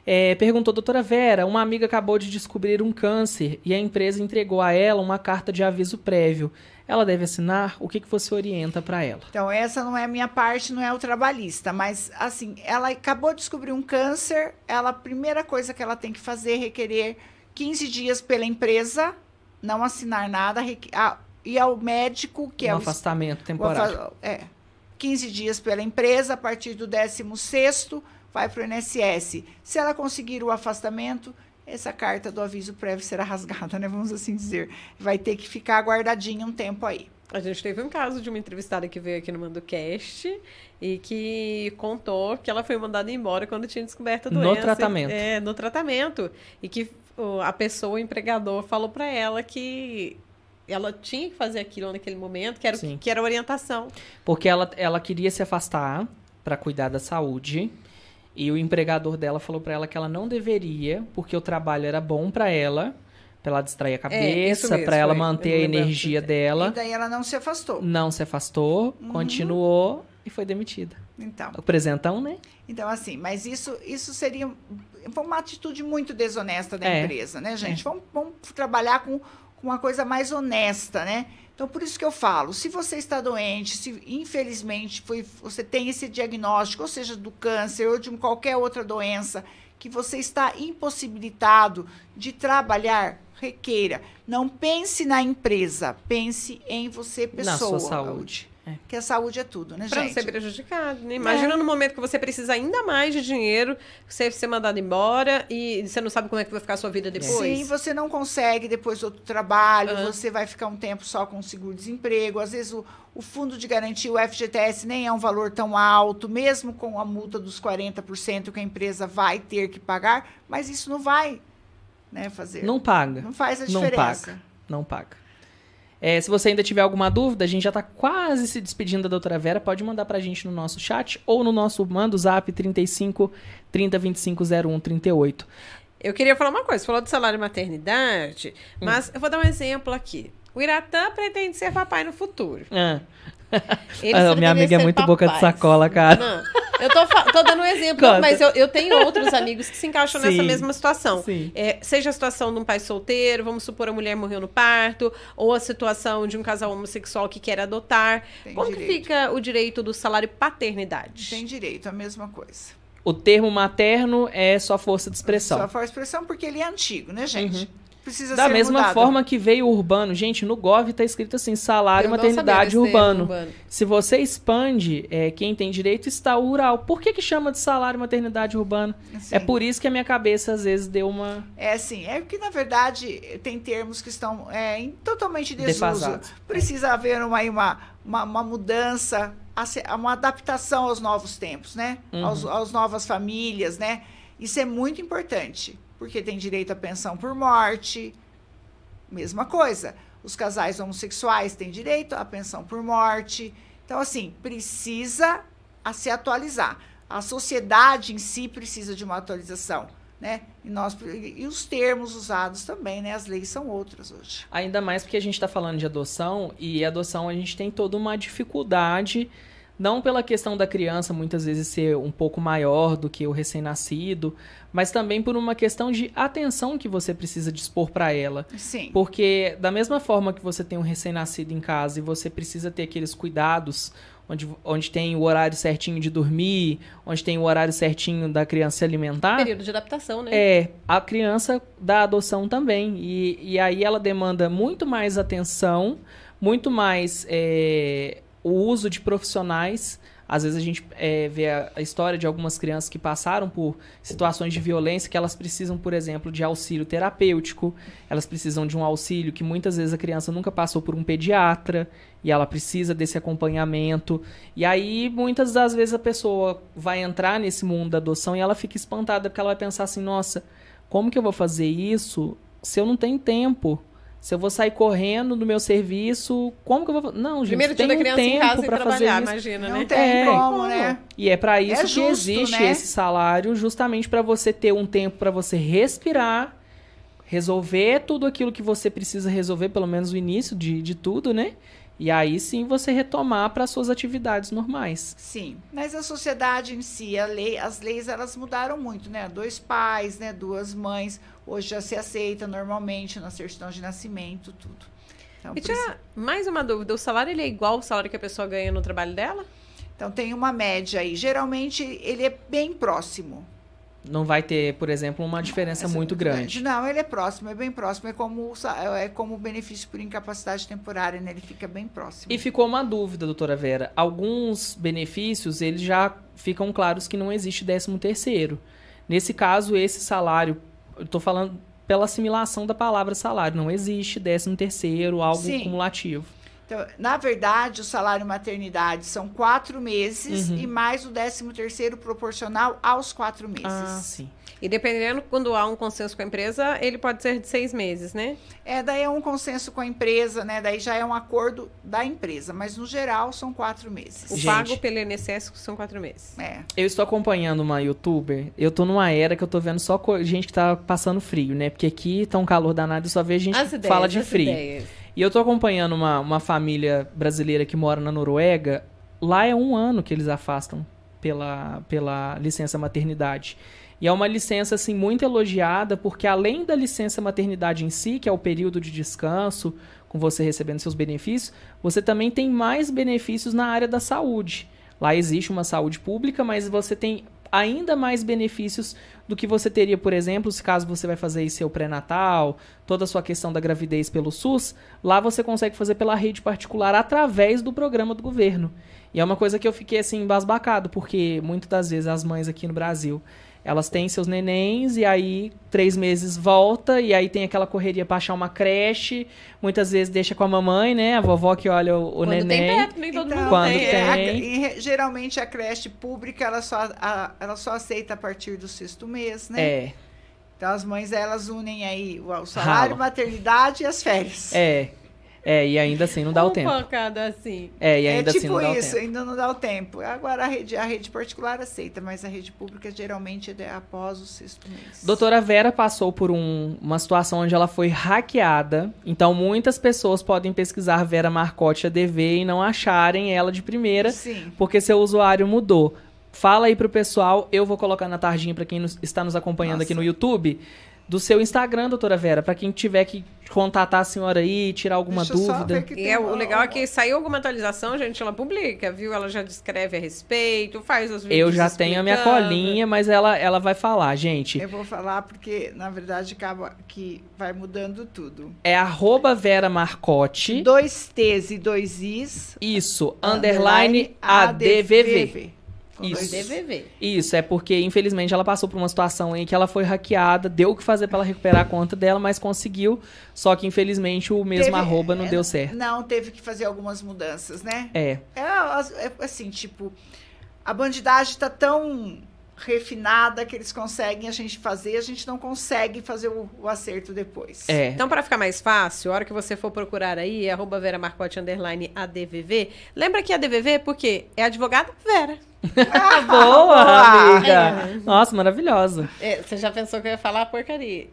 É, perguntou, doutora Vera, uma amiga acabou de descobrir um câncer e a empresa entregou a ela uma carta de aviso prévio ela deve assinar? O que, que você orienta para ela? Então, essa não é a minha parte, não é o trabalhista, mas assim, ela acabou de descobrir um câncer, ela, a primeira coisa que ela tem que fazer é requerer 15 dias pela empresa, não assinar nada, a, e ao médico, que um é o afastamento temporário. é, 15 dias pela empresa, a partir do 16 vai para o INSS. Se ela conseguir o afastamento, essa carta do aviso prévio será rasgada, né? Vamos assim dizer. Vai ter que ficar guardadinha um tempo aí. A gente teve um caso de uma entrevistada que veio aqui no MandoCast e que contou que ela foi mandada embora quando tinha descoberto a doença. No tratamento. É, no tratamento. E que a pessoa, o empregador, falou para ela que ela tinha que fazer aquilo naquele momento, que era, que era orientação. Porque ela, ela queria se afastar para cuidar da saúde. E o empregador dela falou para ela que ela não deveria, porque o trabalho era bom para ela, para ela distrair a é, cabeça, é, para ela manter a energia dela. E daí ela não se afastou. Não se afastou, uhum. continuou e foi demitida. Então. O presentão, né? Então, assim, mas isso, isso seria uma atitude muito desonesta da é. empresa, né, gente? É. Vamos, vamos trabalhar com, com uma coisa mais honesta, né? Então, por isso que eu falo, se você está doente, se infelizmente foi, você tem esse diagnóstico, ou seja, do câncer ou de qualquer outra doença, que você está impossibilitado de trabalhar, requeira. Não pense na empresa, pense em você, pessoa. Na sua saúde. É. Que a saúde é tudo, né, pra gente? Pra não ser prejudicado, né? Imagina é. no momento que você precisa ainda mais de dinheiro, você ser mandado embora e você não sabe como é que vai ficar a sua vida depois. Sim, você não consegue depois outro trabalho, uhum. você vai ficar um tempo só com seguro-desemprego. Às vezes o, o fundo de garantia, o FGTS, nem é um valor tão alto, mesmo com a multa dos 40% que a empresa vai ter que pagar, mas isso não vai né, fazer. Não paga. Não faz a diferença. Não paga. Não paga. É, se você ainda tiver alguma dúvida, a gente já está quase se despedindo da doutora Vera. Pode mandar para a gente no nosso chat ou no nosso mando zap 35 30 25 01 38. Eu queria falar uma coisa. Você falou do salário maternidade, hum. mas hum. eu vou dar um exemplo aqui. O Iratã pretende ser papai no futuro. Ah. Ah, minha amiga é muito boca de sacola, cara. Não, eu tô, tô dando um exemplo, mas eu, eu, tenho outros amigos que se encaixam Sim. nessa mesma situação. É, seja a situação de um pai solteiro, vamos supor a mulher morreu no parto, ou a situação de um casal homossexual que quer adotar. Tem Como direito. que fica o direito do salário paternidade? Tem direito, a mesma coisa. O termo materno é só força de expressão. Só força de expressão porque ele é antigo, né, gente? Uhum precisa da ser Da mesma mudado. forma que veio o urbano. Gente, no Gov está escrito assim, salário, maternidade urbano. urbano. Se você expande, é, quem tem direito está o rural. Por que que chama de salário, maternidade urbano? Assim. É por isso que a minha cabeça às vezes deu uma... É assim, é que na verdade tem termos que estão é, em totalmente desuso. Precisa é. haver uma, uma, uma, uma mudança, uma adaptação aos novos tempos, né? Uhum. Aos, aos novas famílias, né? Isso é muito importante porque tem direito à pensão por morte. Mesma coisa. Os casais homossexuais têm direito à pensão por morte. Então, assim, precisa se atualizar. A sociedade em si precisa de uma atualização. Né? E, nós, e os termos usados também, né? As leis são outras hoje. Ainda mais porque a gente está falando de adoção, e adoção a gente tem toda uma dificuldade não pela questão da criança muitas vezes ser um pouco maior do que o recém-nascido, mas também por uma questão de atenção que você precisa dispor para ela. Sim. Porque da mesma forma que você tem um recém-nascido em casa e você precisa ter aqueles cuidados onde, onde tem o horário certinho de dormir, onde tem o horário certinho da criança se alimentar. Período de adaptação, né? É, a criança da adoção também. E, e aí ela demanda muito mais atenção, muito mais é, o uso de profissionais. Às vezes a gente é, vê a, a, história de algumas crianças que passaram por situações de violência que elas precisam, por exemplo, de auxílio terapêutico, elas precisam de um auxílio que muitas vezes a criança nunca passou por um pediatra e ela precisa desse acompanhamento. E aí, muitas das vezes, a pessoa vai entrar nesse mundo da adoção e ela fica espantada porque ela vai pensar assim: nossa, como que eu vou fazer isso se eu não tenho tempo? Se eu vou sair correndo do meu serviço, como que eu vou. Não, gente, Primeiro tem um tempo para fazer isso. Imagina, não né? tem é, como, né? E é para isso é justo, que existe né? esse salário, justamente para você ter um tempo para você respirar, resolver tudo aquilo que você precisa resolver, pelo menos o início de, de tudo, né? E aí sim você retomar para suas atividades normais. Sim, mas a sociedade em si, a lei, as leis elas mudaram muito, né? Dois pais, né? Duas mães, hoje já se aceita normalmente na certidão de nascimento, tudo. Então, e tinha mais uma dúvida, o salário ele é igual ao salário que a pessoa ganha no trabalho dela? Então tem uma média aí. Geralmente ele é bem próximo não vai ter, por exemplo, uma diferença Essa muito grande. Não, ele é próximo, é bem próximo. É como, é como o benefício por incapacidade temporária, né? Ele fica bem próximo. E ficou uma dúvida, doutora Vera. Alguns benefícios, eles já ficam claros que não existe 13 terceiro. Nesse caso, esse salário, estou falando pela assimilação da palavra salário, não existe 13 terceiro, algo Sim. cumulativo. Então, na verdade, o salário maternidade são quatro meses uhum. e mais o décimo terceiro proporcional aos quatro meses. Ah, sim. E dependendo, quando há um consenso com a empresa, ele pode ser de seis meses, né? É, daí é um consenso com a empresa, né? Daí já é um acordo da empresa, mas no geral são quatro meses. O Gente, pago pelo INSS são quatro meses. É. Eu estou acompanhando uma youtuber, eu tô numa era que eu tô vendo só gente que tá passando frio, né? Porque aqui tá um calor danado e só vejo gente as que ideias, fala de frio. Ideias. E eu tô acompanhando uma, uma família brasileira que mora na Noruega. Lá é um ano que eles afastam pela, pela licença maternidade. E é uma licença assim muito elogiada, porque além da licença maternidade em si, que é o período de descanso, com você recebendo seus benefícios, você também tem mais benefícios na área da saúde. Lá existe uma saúde pública, mas você tem ainda mais benefícios do que você teria, por exemplo, se caso você vai fazer seu pré-natal, toda a sua questão da gravidez pelo SUS, lá você consegue fazer pela rede particular através do programa do governo. E é uma coisa que eu fiquei assim embasbacado, porque muitas das vezes as mães aqui no Brasil, elas têm seus nenéns e aí três meses volta e aí tem aquela correria para achar uma creche. Muitas vezes deixa com a mamãe, né? A vovó que olha o, o Quando neném. Tem perto, nem todo então, mundo quando tem. tem. É, e, geralmente a creche pública ela só, a, ela só aceita a partir do sexto mês, né? É. Então as mães elas unem aí o, o salário, Rala. maternidade e as férias. É. É, e ainda assim não dá um o tempo. pancada assim. É, e ainda é tipo assim não dá isso, o tempo. ainda não dá o tempo. Agora a rede, a rede particular aceita, mas a rede pública geralmente é após o sexto mês. Doutora Vera passou por um, uma situação onde ela foi hackeada. Então muitas pessoas podem pesquisar Vera Marcotte ADV e não acharem ela de primeira, Sim. porque seu usuário mudou. Fala aí pro pessoal, eu vou colocar na tardinha para quem nos, está nos acompanhando Nossa. aqui no YouTube do seu Instagram, doutora Vera, para quem tiver que contatar a senhora aí, tirar alguma Deixa dúvida. E é, o legal é que saiu alguma atualização, gente, ela publica, viu? Ela já descreve a respeito, faz os vídeos Eu já explicando. tenho a minha colinha, mas ela, ela vai falar, gente. Eu vou falar porque, na verdade, acaba que vai mudando tudo. É arroba Vera Marcotte. Dois T's e dois Is. Isso, underline, underline ADVV. ADVV. Isso. DVV. Isso, é porque, infelizmente, ela passou por uma situação em que ela foi hackeada, deu o que fazer para ela recuperar a conta dela, mas conseguiu. Só que, infelizmente, o mesmo teve, arroba não é, deu certo. Não, teve que fazer algumas mudanças, né? É. É, é assim, tipo, a bandidagem tá tão refinada que eles conseguem a gente fazer, a gente não consegue fazer o, o acerto depois. É. Então, para ficar mais fácil, a hora que você for procurar aí, é arroba Vera Marcotte, underline ADVV, lembra que ADVV, porque é advogada Vera. Ah, boa, amiga! É. Nossa, maravilhosa. É, você já pensou que eu ia falar porcaria?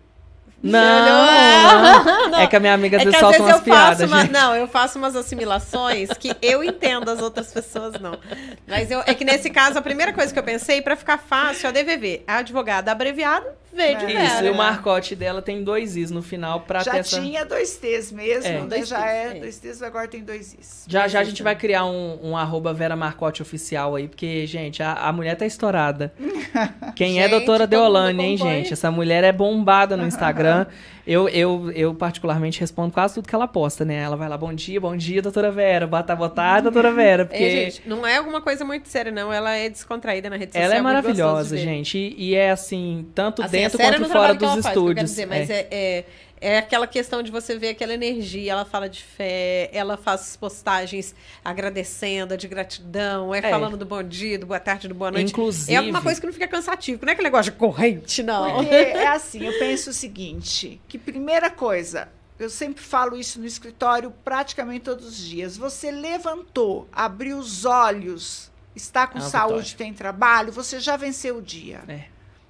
Não, não, não, É que a minha amiga é vezes solta umas piadas. Uma, não, eu faço umas assimilações que eu entendo, as outras pessoas não. Mas eu, é que nesse caso, a primeira coisa que eu pensei, para ficar fácil, a DVV. A advogada abreviada, V de é. Isso, e o marcote dela tem dois Is no final para Já ter essa... tinha dois T's mesmo, é. Dois já é, é dois T's, agora tem dois Is. Já já a gente vai criar um, um arroba Vera Marcote oficial aí, porque, gente, a, a mulher tá estourada. Quem é gente, é doutora Deolane, hein, gente? Essa mulher é bombada no Instagram. Eu, eu, eu, particularmente, respondo quase tudo que ela posta, né? Ela vai lá, bom dia, bom dia, doutora Vera. Boa tarde, boa tarde, doutora Vera. Porque... É, gente, não é alguma coisa muito séria, não. Ela é descontraída na rede social. Ela é maravilhosa, gente. E, e, é assim, tanto assim, dentro é quanto fora dos estúdios. Faz, mas é, é é aquela questão de você ver aquela energia. Ela fala de fé, ela faz postagens agradecendo, de gratidão, é, é. falando do bom dia, do boa tarde, do boa noite. Inclusive. É alguma coisa que não fica cansativo, não é aquele negócio de corrente, não. Porque é assim, eu penso o seguinte: que primeira coisa, eu sempre falo isso no escritório praticamente todos os dias. Você levantou, abriu os olhos, está com é saúde, vitória. tem trabalho, você já venceu o dia. É.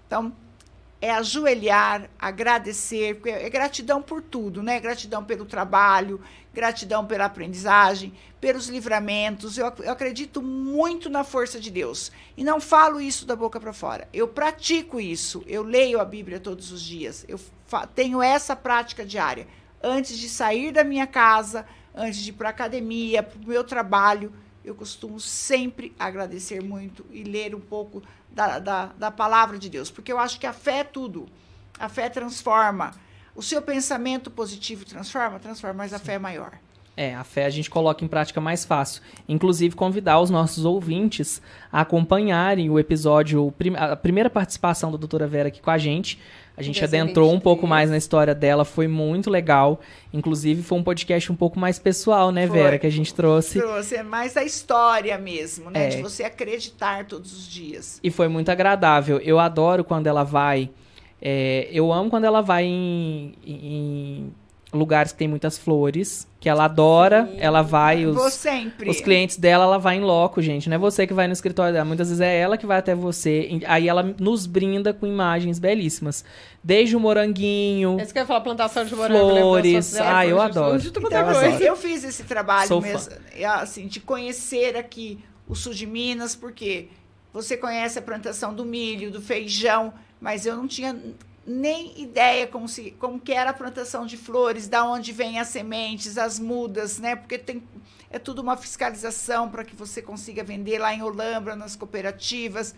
Então, é ajoelhar, agradecer, é gratidão por tudo, né? Gratidão pelo trabalho, gratidão pela aprendizagem, pelos livramentos. Eu, eu acredito muito na força de Deus. E não falo isso da boca para fora. Eu pratico isso. Eu leio a Bíblia todos os dias. Eu tenho essa prática diária. Antes de sair da minha casa, antes de ir para academia, para o meu trabalho, eu costumo sempre agradecer muito e ler um pouco da, da, da palavra de Deus, porque eu acho que a fé é tudo. A fé transforma. O seu pensamento positivo transforma? Transforma, mas a fé é maior. É, a fé a gente coloca em prática mais fácil. Inclusive, convidar os nossos ouvintes a acompanharem o episódio, a primeira participação da doutora Vera aqui com a gente. A gente adentrou um pouco mais na história dela, foi muito legal. Inclusive, foi um podcast um pouco mais pessoal, né, foi. Vera, que a gente trouxe. Trouxe, é mais a história mesmo, né? É. De você acreditar todos os dias. E foi muito agradável. Eu adoro quando ela vai. É, eu amo quando ela vai em, em lugares que tem muitas flores, que ela adora, Sim. ela vai os Vou sempre. os clientes dela, ela vai em loco, gente, não é você que vai no escritório dela, muitas vezes é ela que vai até você, aí ela nos brinda com imagens belíssimas, desde o moranguinho, Esse que eu ia falar plantação de morango, flores, ah, eu adoro. De então, eu, adoro. eu fiz esse trabalho Sou mesmo, fã. assim, de conhecer aqui o sul de Minas, porque você conhece a plantação do milho, do feijão, mas eu não tinha nem ideia como, se, como que era a plantação de flores, da onde vêm as sementes, as mudas, né? Porque tem, é tudo uma fiscalização para que você consiga vender lá em Olambra, nas cooperativas.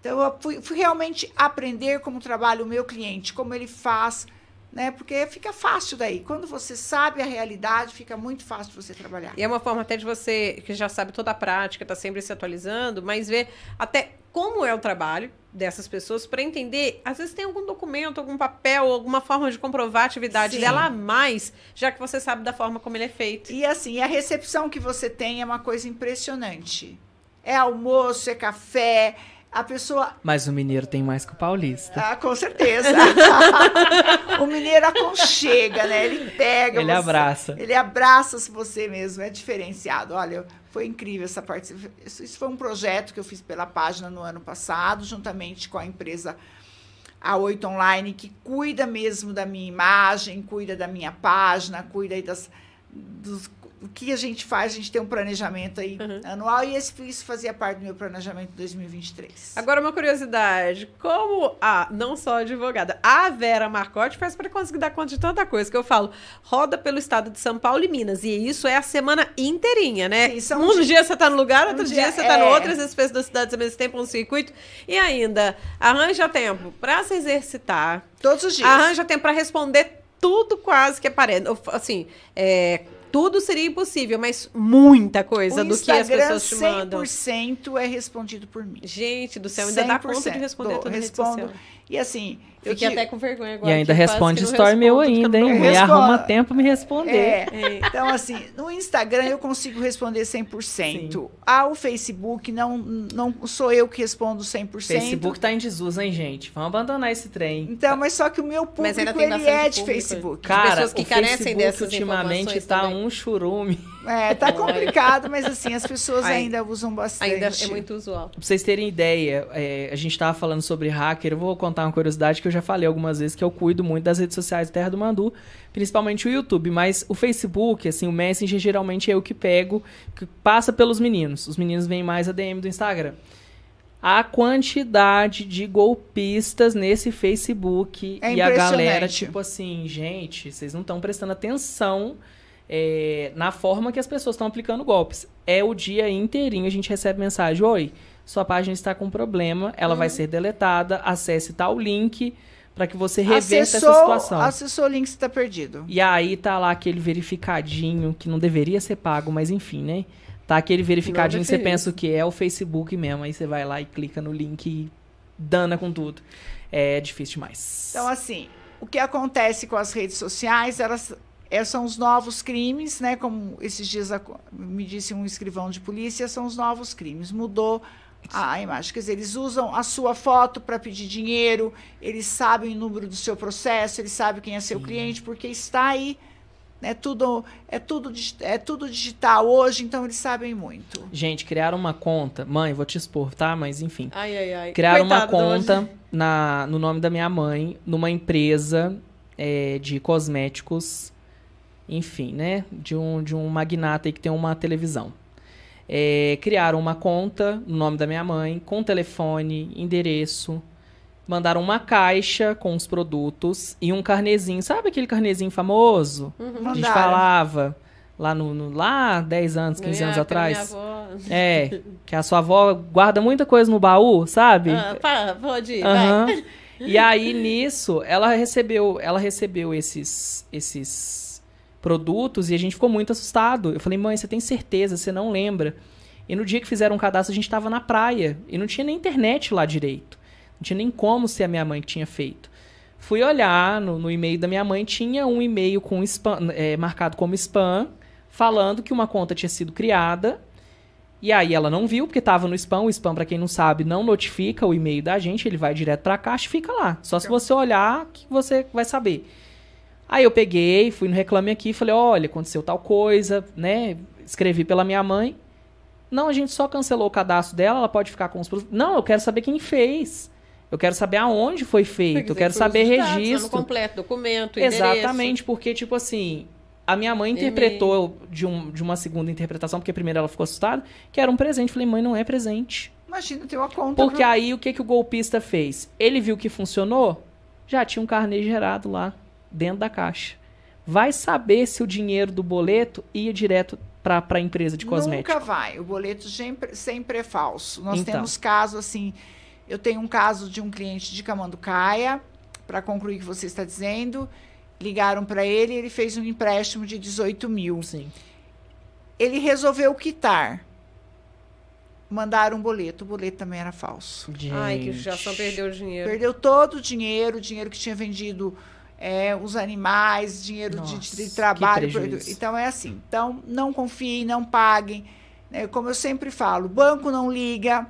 Então, eu fui, fui realmente aprender como trabalha o meu cliente, como ele faz, né? Porque fica fácil daí. Quando você sabe a realidade, fica muito fácil você trabalhar. E é uma forma até de você, que já sabe toda a prática, está sempre se atualizando, mas ver até como é o trabalho dessas pessoas para entender, às vezes tem algum documento, algum papel, alguma forma de comprovar a atividade Sim. dela a mais, já que você sabe da forma como ele é feito. E assim, a recepção que você tem é uma coisa impressionante. É almoço, é café, a pessoa. Mas o mineiro tem mais que o paulista. Ah, com certeza. o mineiro aconchega, né? Ele pega. Ele você, abraça. Ele abraça você mesmo, é diferenciado. Olha, foi incrível essa parte. Isso foi um projeto que eu fiz pela página no ano passado, juntamente com a empresa A8 Online, que cuida mesmo da minha imagem, cuida da minha página, cuida das, dos o que a gente faz, a gente tem um planejamento aí uhum. anual e esse, isso fazia parte do meu planejamento de 2023. Agora, uma curiosidade: como a, não só advogada, a Vera Marcotti faz para conseguir dar conta de tanta coisa que eu falo, roda pelo estado de São Paulo e Minas, e isso é a semana inteirinha, né? Sim, um dia, dia você está no lugar, outro um dia, dia, você está é... no outro, às vezes cidades ao mesmo tempo, um circuito, e ainda arranja tempo para se exercitar. Todos os dias. Arranja tempo para responder tudo quase que aparece. Assim, é, tudo seria impossível, mas muita coisa o do Instagram, que as pessoas te mandam. 100% é respondido por mim. Gente do céu, ainda dá conta de responder tudo respondo. E assim, Fiquei até com vergonha agora. E ainda responde story meu ainda, hein? Me arruma tempo me responder. É. É. Então, assim, no Instagram eu consigo responder 100%. Sim. Ah, o Facebook, não, não sou eu que respondo 100%. Facebook tá em Jesus, hein, gente? Vamos abandonar esse trem. Então, mas só que o meu público, ele é de, Facebook. Cara, de pessoas que carecem Facebook dessas ultimamente tá também. um churume. É, tá complicado, mas assim, as pessoas ainda, ainda usam bastante. Ainda é muito usual. Pra vocês terem ideia, é, a gente tava falando sobre hacker, eu vou contar uma curiosidade que eu já falei algumas vezes, que eu cuido muito das redes sociais Terra do Mandu, principalmente o YouTube, mas o Facebook, assim, o Messenger geralmente é o que pego, que passa pelos meninos. Os meninos vêm mais a DM do Instagram a quantidade de golpistas nesse Facebook é e a galera, tipo assim, gente, vocês não estão prestando atenção é, na forma que as pessoas estão aplicando golpes. É o dia inteirinho a gente recebe mensagem: Oi, sua página está com problema, ela uhum. vai ser deletada, acesse tal link para que você reverta acessou, essa situação. Acessou o link, está perdido. E aí tá lá aquele verificadinho que não deveria ser pago, mas enfim, né? Tá aquele verificadinho, você pensa o que é o Facebook mesmo, aí você vai lá e clica no link e dana com tudo. É difícil demais. Então, assim, o que acontece com as redes sociais, elas é, são os novos crimes, né? Como esses dias me disse um escrivão de polícia, são os novos crimes. Mudou a imagem. Quer dizer, eles usam a sua foto para pedir dinheiro, eles sabem o número do seu processo, eles sabem quem é seu Sim. cliente, porque está aí. É tudo, é, tudo, é tudo digital hoje, então eles sabem muito. Gente, criaram uma conta. Mãe, vou te expor, tá? Mas enfim. Ai, ai, ai. Criaram Coitado uma conta na, no nome da minha mãe, numa empresa é, de cosméticos. Enfim, né? De um, de um magnata aí que tem uma televisão. É, criaram uma conta no nome da minha mãe, com telefone, endereço. Mandaram uma caixa com os produtos e um carnezinho. Sabe aquele carnezinho famoso? Uhum. A gente falava lá no, no, lá 10 anos, 15 anos atrás. É, que a sua avó guarda muita coisa no baú, sabe? Ah, pá, pode ir, uhum. vai. E aí nisso, ela recebeu, ela recebeu esses esses produtos e a gente ficou muito assustado. Eu falei, mãe, você tem certeza? Você não lembra? E no dia que fizeram o cadastro, a gente estava na praia e não tinha nem internet lá direito. Não tinha nem como ser a minha mãe que tinha feito. Fui olhar no, no e-mail da minha mãe, tinha um e-mail com spam, é, marcado como spam, falando que uma conta tinha sido criada. E aí ela não viu, porque estava no spam. O spam, para quem não sabe, não notifica o e-mail da gente, ele vai direto para a caixa e fica lá. Só se você olhar que você vai saber. Aí eu peguei, fui no Reclame Aqui e falei, olha, aconteceu tal coisa, né? Escrevi pela minha mãe. Não, a gente só cancelou o cadastro dela, ela pode ficar com os produtos. Não, eu quero saber quem fez. Eu quero saber aonde foi feito, eu quero saber registro. completo, documento, Exatamente, porque, tipo assim, a minha mãe interpretou de, um, de uma segunda interpretação, porque primeiro ela ficou assustada, que era um presente. Falei, mãe, não é presente. Imagina, tem uma conta. Porque pra... aí o que, que o golpista fez? Ele viu que funcionou, já tinha um carnê gerado lá dentro da caixa. Vai saber se o dinheiro do boleto ia direto para a empresa de cosméticos. Nunca vai. O boleto sempre, sempre é falso. Nós então. temos casos assim. Eu tenho um caso de um cliente de Camanducaia, para concluir o que você está dizendo. Ligaram para ele e ele fez um empréstimo de 18 mil. Sim. Ele resolveu quitar. Mandaram um boleto. O boleto também era falso. Gente. Ai, que já só perdeu o dinheiro. Perdeu todo o dinheiro, o dinheiro que tinha vendido é, os animais, dinheiro Nossa, de, de, trabalho. Então é assim. Então não confiem, não paguem. É, como eu sempre falo, banco não liga,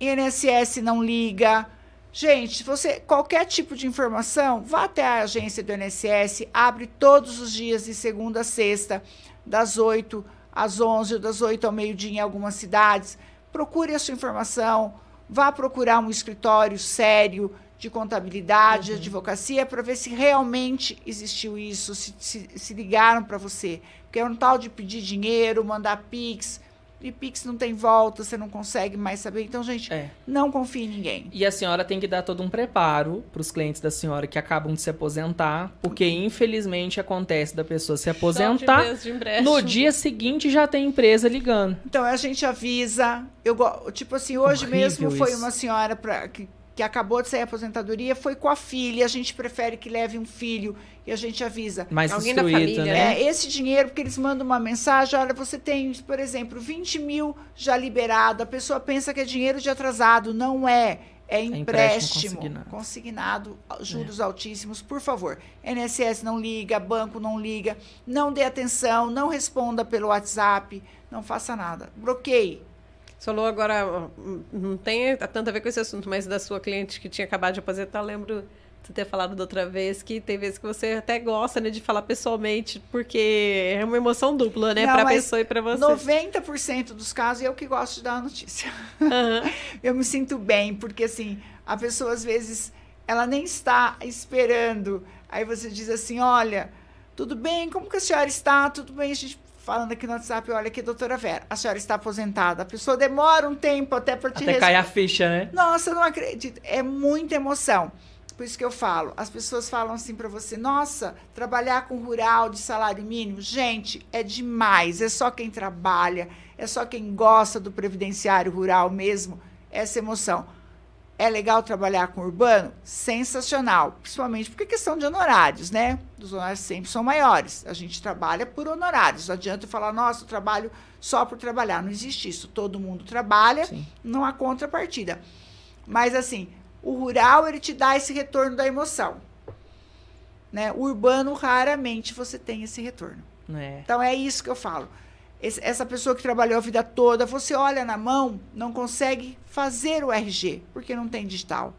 INSS não liga. Gente, você qualquer tipo de informação, vá até a agência do INSS, abre todos os dias de segunda a sexta, das 8 às 11 ou das 8 ao meio-dia em algumas cidades. Procure a sua informação, vá procurar um escritório sério, de contabilidade, uhum. advocacia, para ver se realmente existiu isso, se, se, se ligaram para você. Porque é um tal de pedir dinheiro, mandar Pix. E Pix não tem volta, você não consegue mais saber. Então, gente, é. não confie em ninguém. E a senhora tem que dar todo um preparo para os clientes da senhora que acabam de se aposentar, porque infelizmente acontece da pessoa se aposentar. no dia seguinte já tem empresa ligando. Então a gente avisa. Eu tipo assim, hoje Horrível mesmo foi isso. uma senhora pra, que que acabou de sair a aposentadoria, foi com a filha. A gente prefere que leve um filho e a gente avisa. Mais Alguém da família, né? É, esse dinheiro, porque eles mandam uma mensagem, olha, você tem, por exemplo, 20 mil já liberado. A pessoa pensa que é dinheiro de atrasado. Não é. É empréstimo, é empréstimo consignado. consignado, juros é. altíssimos. Por favor, NSS não liga, banco não liga, não dê atenção, não responda pelo WhatsApp, não faça nada. Bloqueie falou agora, não tem tanto a ver com esse assunto, mas da sua cliente que tinha acabado de aposentar, lembro de ter falado da outra vez que tem vezes que você até gosta né, de falar pessoalmente, porque é uma emoção dupla, né, para a pessoa e para você. 90% dos casos eu que gosto de dar a notícia. Uhum. eu me sinto bem, porque assim, a pessoa às vezes ela nem está esperando. Aí você diz assim: "Olha, tudo bem? Como que a senhora está? Tudo bem? A gente falando aqui no WhatsApp, olha aqui, doutora Vera, a senhora está aposentada. A pessoa demora um tempo até para te Até cair a ficha, né? Nossa, eu não acredito. É muita emoção. Por isso que eu falo, as pessoas falam assim para você, nossa, trabalhar com rural de salário mínimo, gente, é demais. É só quem trabalha, é só quem gosta do previdenciário rural mesmo, essa emoção. É legal trabalhar com urbano? Sensacional, principalmente porque é questão de honorários, né? Os honorários sempre são maiores. A gente trabalha por honorários. Não adianta falar, nossa, eu trabalho só por trabalhar. Não existe isso. Todo mundo trabalha, Sim. não há contrapartida. Mas, assim, o rural, ele te dá esse retorno da emoção. Né? O urbano, raramente você tem esse retorno. É. Então, é isso que eu falo. Essa pessoa que trabalhou a vida toda, você olha na mão, não consegue fazer o RG, porque não tem digital.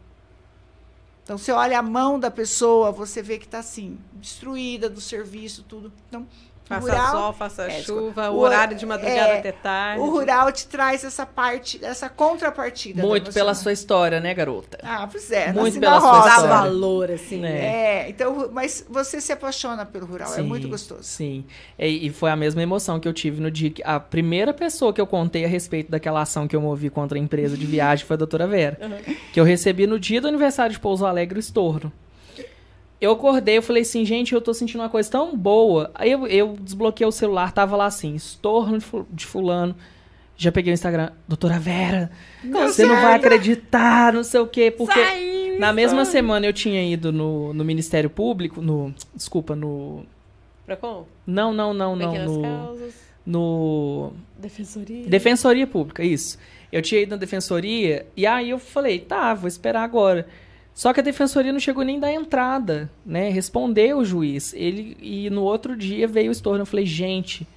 Então, você olha a mão da pessoa, você vê que está assim, destruída do serviço, tudo. Então, Faça rural, sol, faça é, chuva, o horário de madrugada é, até tarde. O rural te traz essa parte, essa contrapartida. Muito pela sua história, né, garota? Ah, pois é. Muito pela sua história. Dá valor, assim, né? É, então, mas você se apaixona pelo rural, sim, é muito gostoso. Sim, e, e, foi a mesma emoção que eu tive no dia que a primeira pessoa que eu contei a respeito daquela ação que eu movi contra a empresa de viagem foi a doutora Vera. Uhum. Que eu recebi no dia do aniversário de Pouso Alegre o estorno eu acordei, eu falei assim, gente, eu tô sentindo uma coisa tão boa. Aí eu, eu desbloqueei o celular, tava lá assim, estorno de fulano. Já peguei o Instagram, doutora Vera, não você não vai acreditar, não sei o quê, porque Saiu, na mesma semana eu tinha ido no, no Ministério Público, no, desculpa, no... Procon? Não, não, não, não, Pequenas no... Causas. No... Defensoria? Defensoria Pública, isso. Eu tinha ido na Defensoria, e aí eu falei, tá, vou esperar agora. Só que a defensoria não chegou nem da entrada, né? Respondeu o juiz. Ele e no outro dia veio o estorno. Eu falei, gente,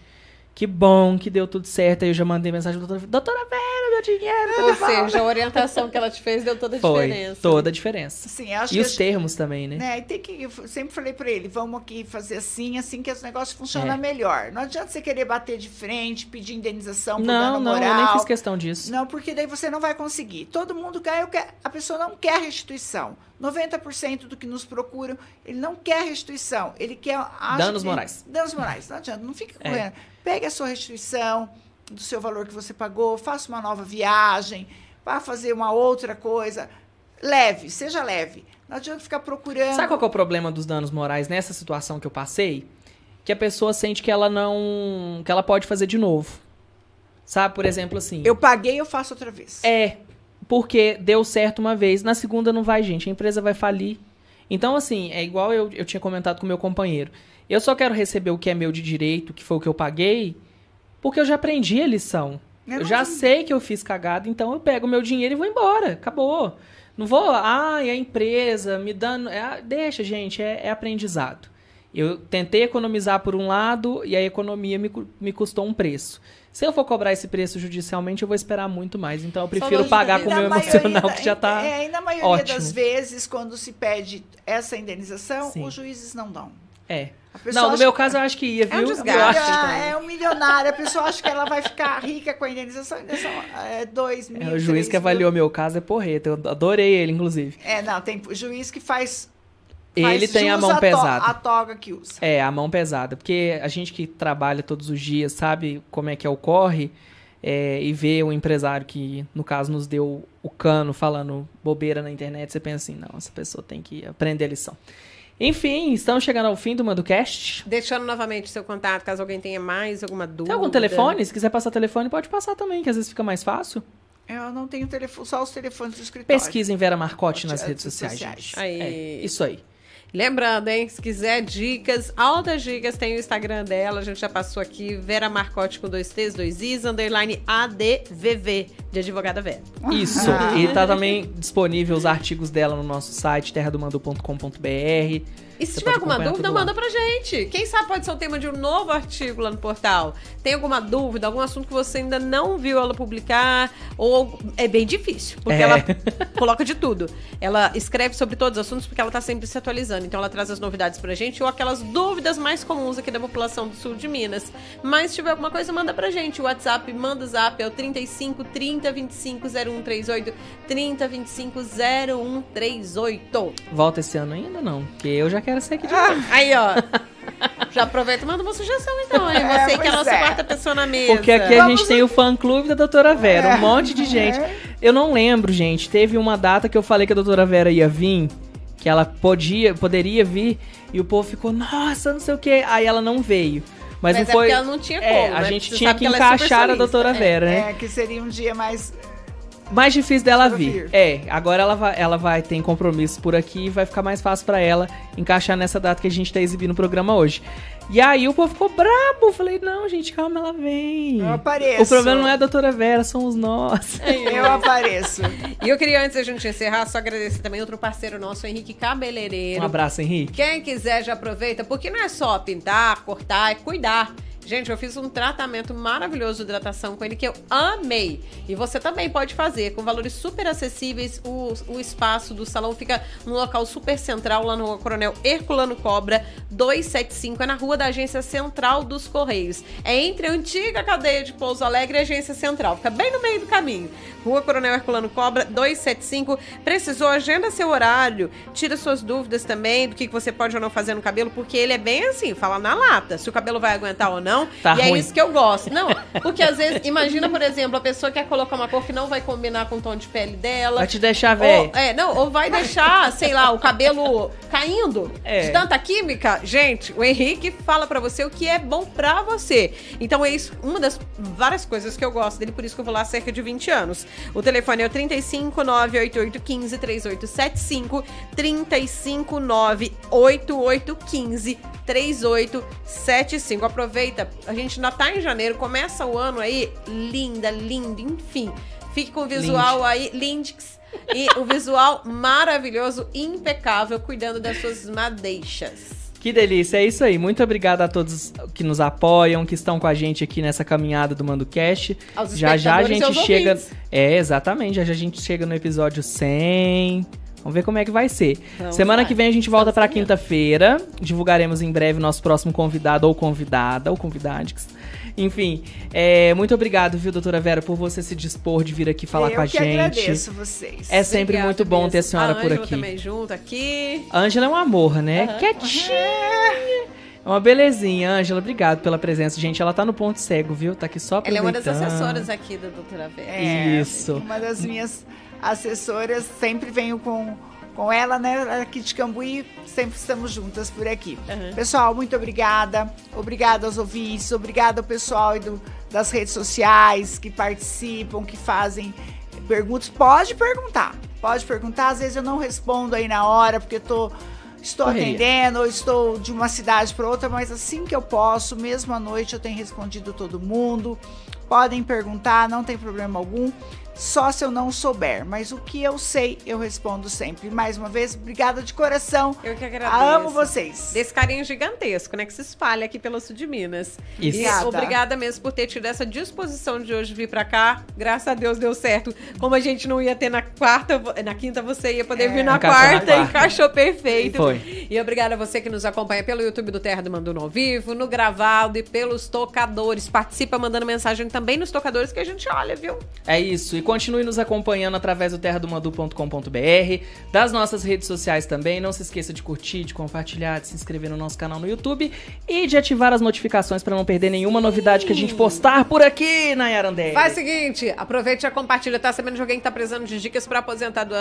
que bom que deu tudo certo. Aí eu já mandei mensagem doutora, doutora Vera, meu dinheiro. Ou seja, a orientação que ela te fez deu toda a Foi, diferença. Toda a diferença. Sim, acho e os termos também, né? né? E tem que, eu sempre falei para ele, vamos aqui fazer assim, assim que os negócios funcionam é. melhor. Não adianta você querer bater de frente, pedir indenização por não, dano não, moral. Não, eu nem fiz questão disso. Não, porque daí você não vai conseguir. Todo mundo quer, quer a pessoa não quer restituição. 90% do que nos procuram, ele não quer restituição, ele quer... Danos morais. Danos morais, não adianta, não fica é. correndo. Pegue a sua restituição do seu valor que você pagou, faça uma nova viagem, vá fazer uma outra coisa. Leve, seja leve. Não adianta ficar procurando. Sabe qual é o problema dos danos morais nessa situação que eu passei? Que a pessoa sente que ela não. que ela pode fazer de novo. Sabe, por exemplo, assim. Eu paguei, eu faço outra vez. É. Porque deu certo uma vez, na segunda não vai, gente. A empresa vai falir. Então, assim, é igual eu, eu tinha comentado com meu companheiro. Eu só quero receber o que é meu de direito, que foi o que eu paguei, porque eu já aprendi a lição. Eu, eu já sei que eu fiz cagada, então eu pego o meu dinheiro e vou embora. Acabou. Não vou, ah, a empresa me dando. É, deixa, gente, é, é, aprendizado. Eu tentei economizar por um lado e a economia me, me custou um preço. Se eu for cobrar esse preço judicialmente, eu vou esperar muito mais. Então eu prefiro pagar com o meu emocional, que já está. É, e na maioria ótimo. das vezes, quando se pede essa indenização, Sim. os juízes não dão. É. Não, no meu caso eu acho que ia, viu? É um desgaste. É, é um milionário. A pessoa acha que ela vai ficar rica com a indenização. A indenização é dois mil. É, o juiz que avaliou mil. meu caso é porreta. Eu adorei ele, inclusive. É, não, tem juiz que faz. Ele tem a mão a pesada. a toga que usa. É, a mão pesada. Porque a gente que trabalha todos os dias sabe como é que ocorre. É, e vê o empresário que, no caso, nos deu o cano falando bobeira na internet, você pensa assim, não, essa pessoa tem que aprender a lição. Enfim, estamos chegando ao fim do MandoCast. Deixando novamente seu contato, caso alguém tenha mais alguma dúvida. Tem algum telefone? Se quiser passar telefone, pode passar também, que às vezes fica mais fácil. Eu não tenho telefone, só os telefones do escritório. Pesquisem Vera Marcotte nas redes sociais, sociais. Aí. É, isso aí. Lembrando, hein, se quiser dicas, altas dicas, tem o Instagram dela, a gente já passou aqui, Vera Marcote com dois T's, dois I's, underline ADVV, de advogada Vera. Isso, e tá também disponível os artigos dela no nosso site, terradomando.com.br. E se Você tiver alguma dúvida, manda pra gente. Quem sabe pode ser o tema de um novo artigo lá no portal. Tem alguma dúvida, algum assunto que você ainda não viu ela publicar? Ou é bem difícil, porque é. ela coloca de tudo. Ela escreve sobre todos os assuntos porque ela tá sempre se atualizando. Então ela traz as novidades pra gente ou aquelas dúvidas mais comuns aqui da população do sul de Minas. Mas se tiver alguma coisa, manda pra gente. O WhatsApp, manda o zap, é o 35 30 25 0138 30 25 0138. Volta esse ano ainda não? Porque eu já quero quero ser aqui de ah, Aí, ó. Já aproveita e manda uma sugestão, então, hein? É, Você é, que é a nossa é. quarta pessoa na mesa. Porque aqui a gente tem o fã-clube da doutora Vera. É. Um monte de gente. Eu não lembro, gente. Teve uma data que eu falei que a doutora Vera ia vir, que ela podia, poderia vir, e o povo ficou, nossa, não sei o quê. Aí ela não veio. Mas, Mas não é foi. ela não tinha é, como. a né? gente tinha que encaixar a doutora Vera, né? É, que seria um dia mais mais difícil dela vir. É, agora ela vai, ela vai ter compromisso por aqui e vai ficar mais fácil para ela encaixar nessa data que a gente tá exibindo o programa hoje. E aí o povo ficou brabo. Falei, não, gente, calma, ela vem. Eu apareço. O problema não é a doutora Vera, somos nós. Eu apareço. E eu queria, antes da gente encerrar, só agradecer também outro parceiro nosso, Henrique Cabeleireiro. Um abraço, Henrique. Quem quiser já aproveita, porque não é só pintar, cortar, é cuidar Gente, eu fiz um tratamento maravilhoso de hidratação com ele que eu amei. E você também pode fazer, com valores super acessíveis. O, o espaço do salão fica num local super central, lá no Coronel Herculano Cobra, 275. É na rua da Agência Central dos Correios. É entre a antiga cadeia de Pouso Alegre e a Agência Central. Fica bem no meio do caminho. Rua Coronel Herculano Cobra, 275. Precisou, agenda seu horário. Tira suas dúvidas também do que você pode ou não fazer no cabelo, porque ele é bem assim, fala na lata. Se o cabelo vai aguentar ou não. Tá e é ruim. é isso que eu gosto. Não, porque às vezes, imagina, por exemplo, a pessoa quer colocar uma cor que não vai combinar com o tom de pele dela. Vai te deixar velho. É, não, ou vai deixar, sei lá, o cabelo caindo É. de tanta química. Gente, o Henrique fala pra você o que é bom pra você. Então é isso, uma das várias coisas que eu gosto dele, por isso que eu vou lá há cerca de 20 anos. O telefone é o 35 988 15 3875 35 988 15 3875. Aproveita, a gente ainda tá em janeiro, começa o ano aí linda, lindo, enfim. Fique com o visual aí, Lindix. E o visual maravilhoso, impecável, cuidando das suas madeixas. Que delícia, é isso aí. Muito obrigado a todos que nos apoiam, que estão com a gente aqui nessa caminhada do Mando Cash. Aos Já já a gente chega. ouvintes. É, exatamente. Já já a gente chega no episódio 100. Vamos ver como é que vai ser. Vamos Semana lá. que vem a gente volta pra caminhando. quinta-feira. Divulgaremos em breve nosso próximo convidado ou convidada, ou convidados. Enfim, é, muito obrigado, viu, doutora Vera, por você se dispor de vir aqui falar eu com a gente. agradeço vocês. É sempre Obrigada muito bom mesmo. ter a senhora por Ângela aqui. também junto aqui. A Ângela é um amor, né? Aham. Quietinha. É uma belezinha, Ângela. Obrigado pela presença. Gente, ela tá no ponto cego, viu? Tá aqui só Ela é aproveitando. uma das assessoras aqui da doutora Vera. É, Isso. Uma das minhas assessoras, sempre venho com, com ela, né? Aqui de Cambuí, sempre estamos juntas por aqui. Uhum. Pessoal, muito obrigada. Obrigada aos ouvintes, obrigada ao pessoal do- das redes sociais que participam, que fazem perguntas. Pode perguntar, pode perguntar. Às vezes eu não respondo aí na hora, porque eu tô. Estou Correria. atendendo, ou estou de uma cidade para outra, mas assim que eu posso, mesmo à noite, eu tenho respondido todo mundo. Podem perguntar, não tem problema algum. Só se eu não souber, mas o que eu sei, eu respondo sempre. Mais uma vez, obrigada de coração. Eu que agradeço. Amo vocês. Desse carinho gigantesco, né? Que se espalha aqui pelo sul de Minas. Isso. E Obrigada. obrigada mesmo por ter tido essa disposição de hoje vir pra cá. Graças a Deus deu certo. Como a gente não ia ter na quarta, na quinta você ia poder É, vir na quarta, quarta. encaixou perfeito. Foi. E obrigada a você que nos acompanha pelo YouTube do Terra do Manduno ao vivo, no gravado e pelos tocadores. Participa mandando mensagem também nos tocadores que a gente olha, viu? É isso. E continue nos acompanhando através do terradomadu.com.br, das nossas redes sociais também. Não se esqueça de curtir, de compartilhar, de se inscrever no nosso canal no YouTube e de ativar as notificações para não perder nenhuma novidade que a gente postar por aqui na Yarandé. Faz o seguinte, aproveite e já compartilha. Tá sabendo de alguém que tá precisando de dicas pra, aposentado,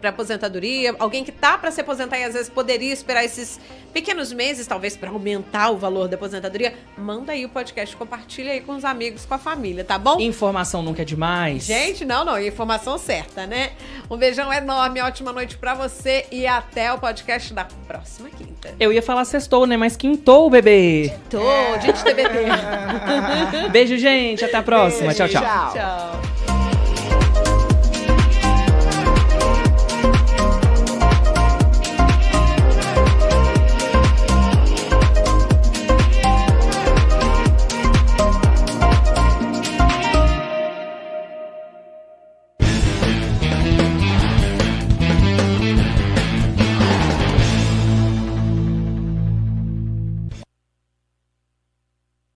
pra aposentadoria? Alguém que tá pra se aposentar e às vezes poderia esperar esses pequenos meses, talvez, pra aumentar o valor da aposentadoria? Manda aí o podcast, compartilha aí com os amigos, com a família, tá bom? Informação nunca é demais. Gente, não, não, informação certa, né? Um beijão enorme, ótima noite pra você e até o podcast da próxima quinta. Eu ia falar sextou, né? Mas quintou, bebê. Tô, gente TBT. Beijo, gente. Até a próxima. Beijo, tchau, tchau. tchau. Tchau.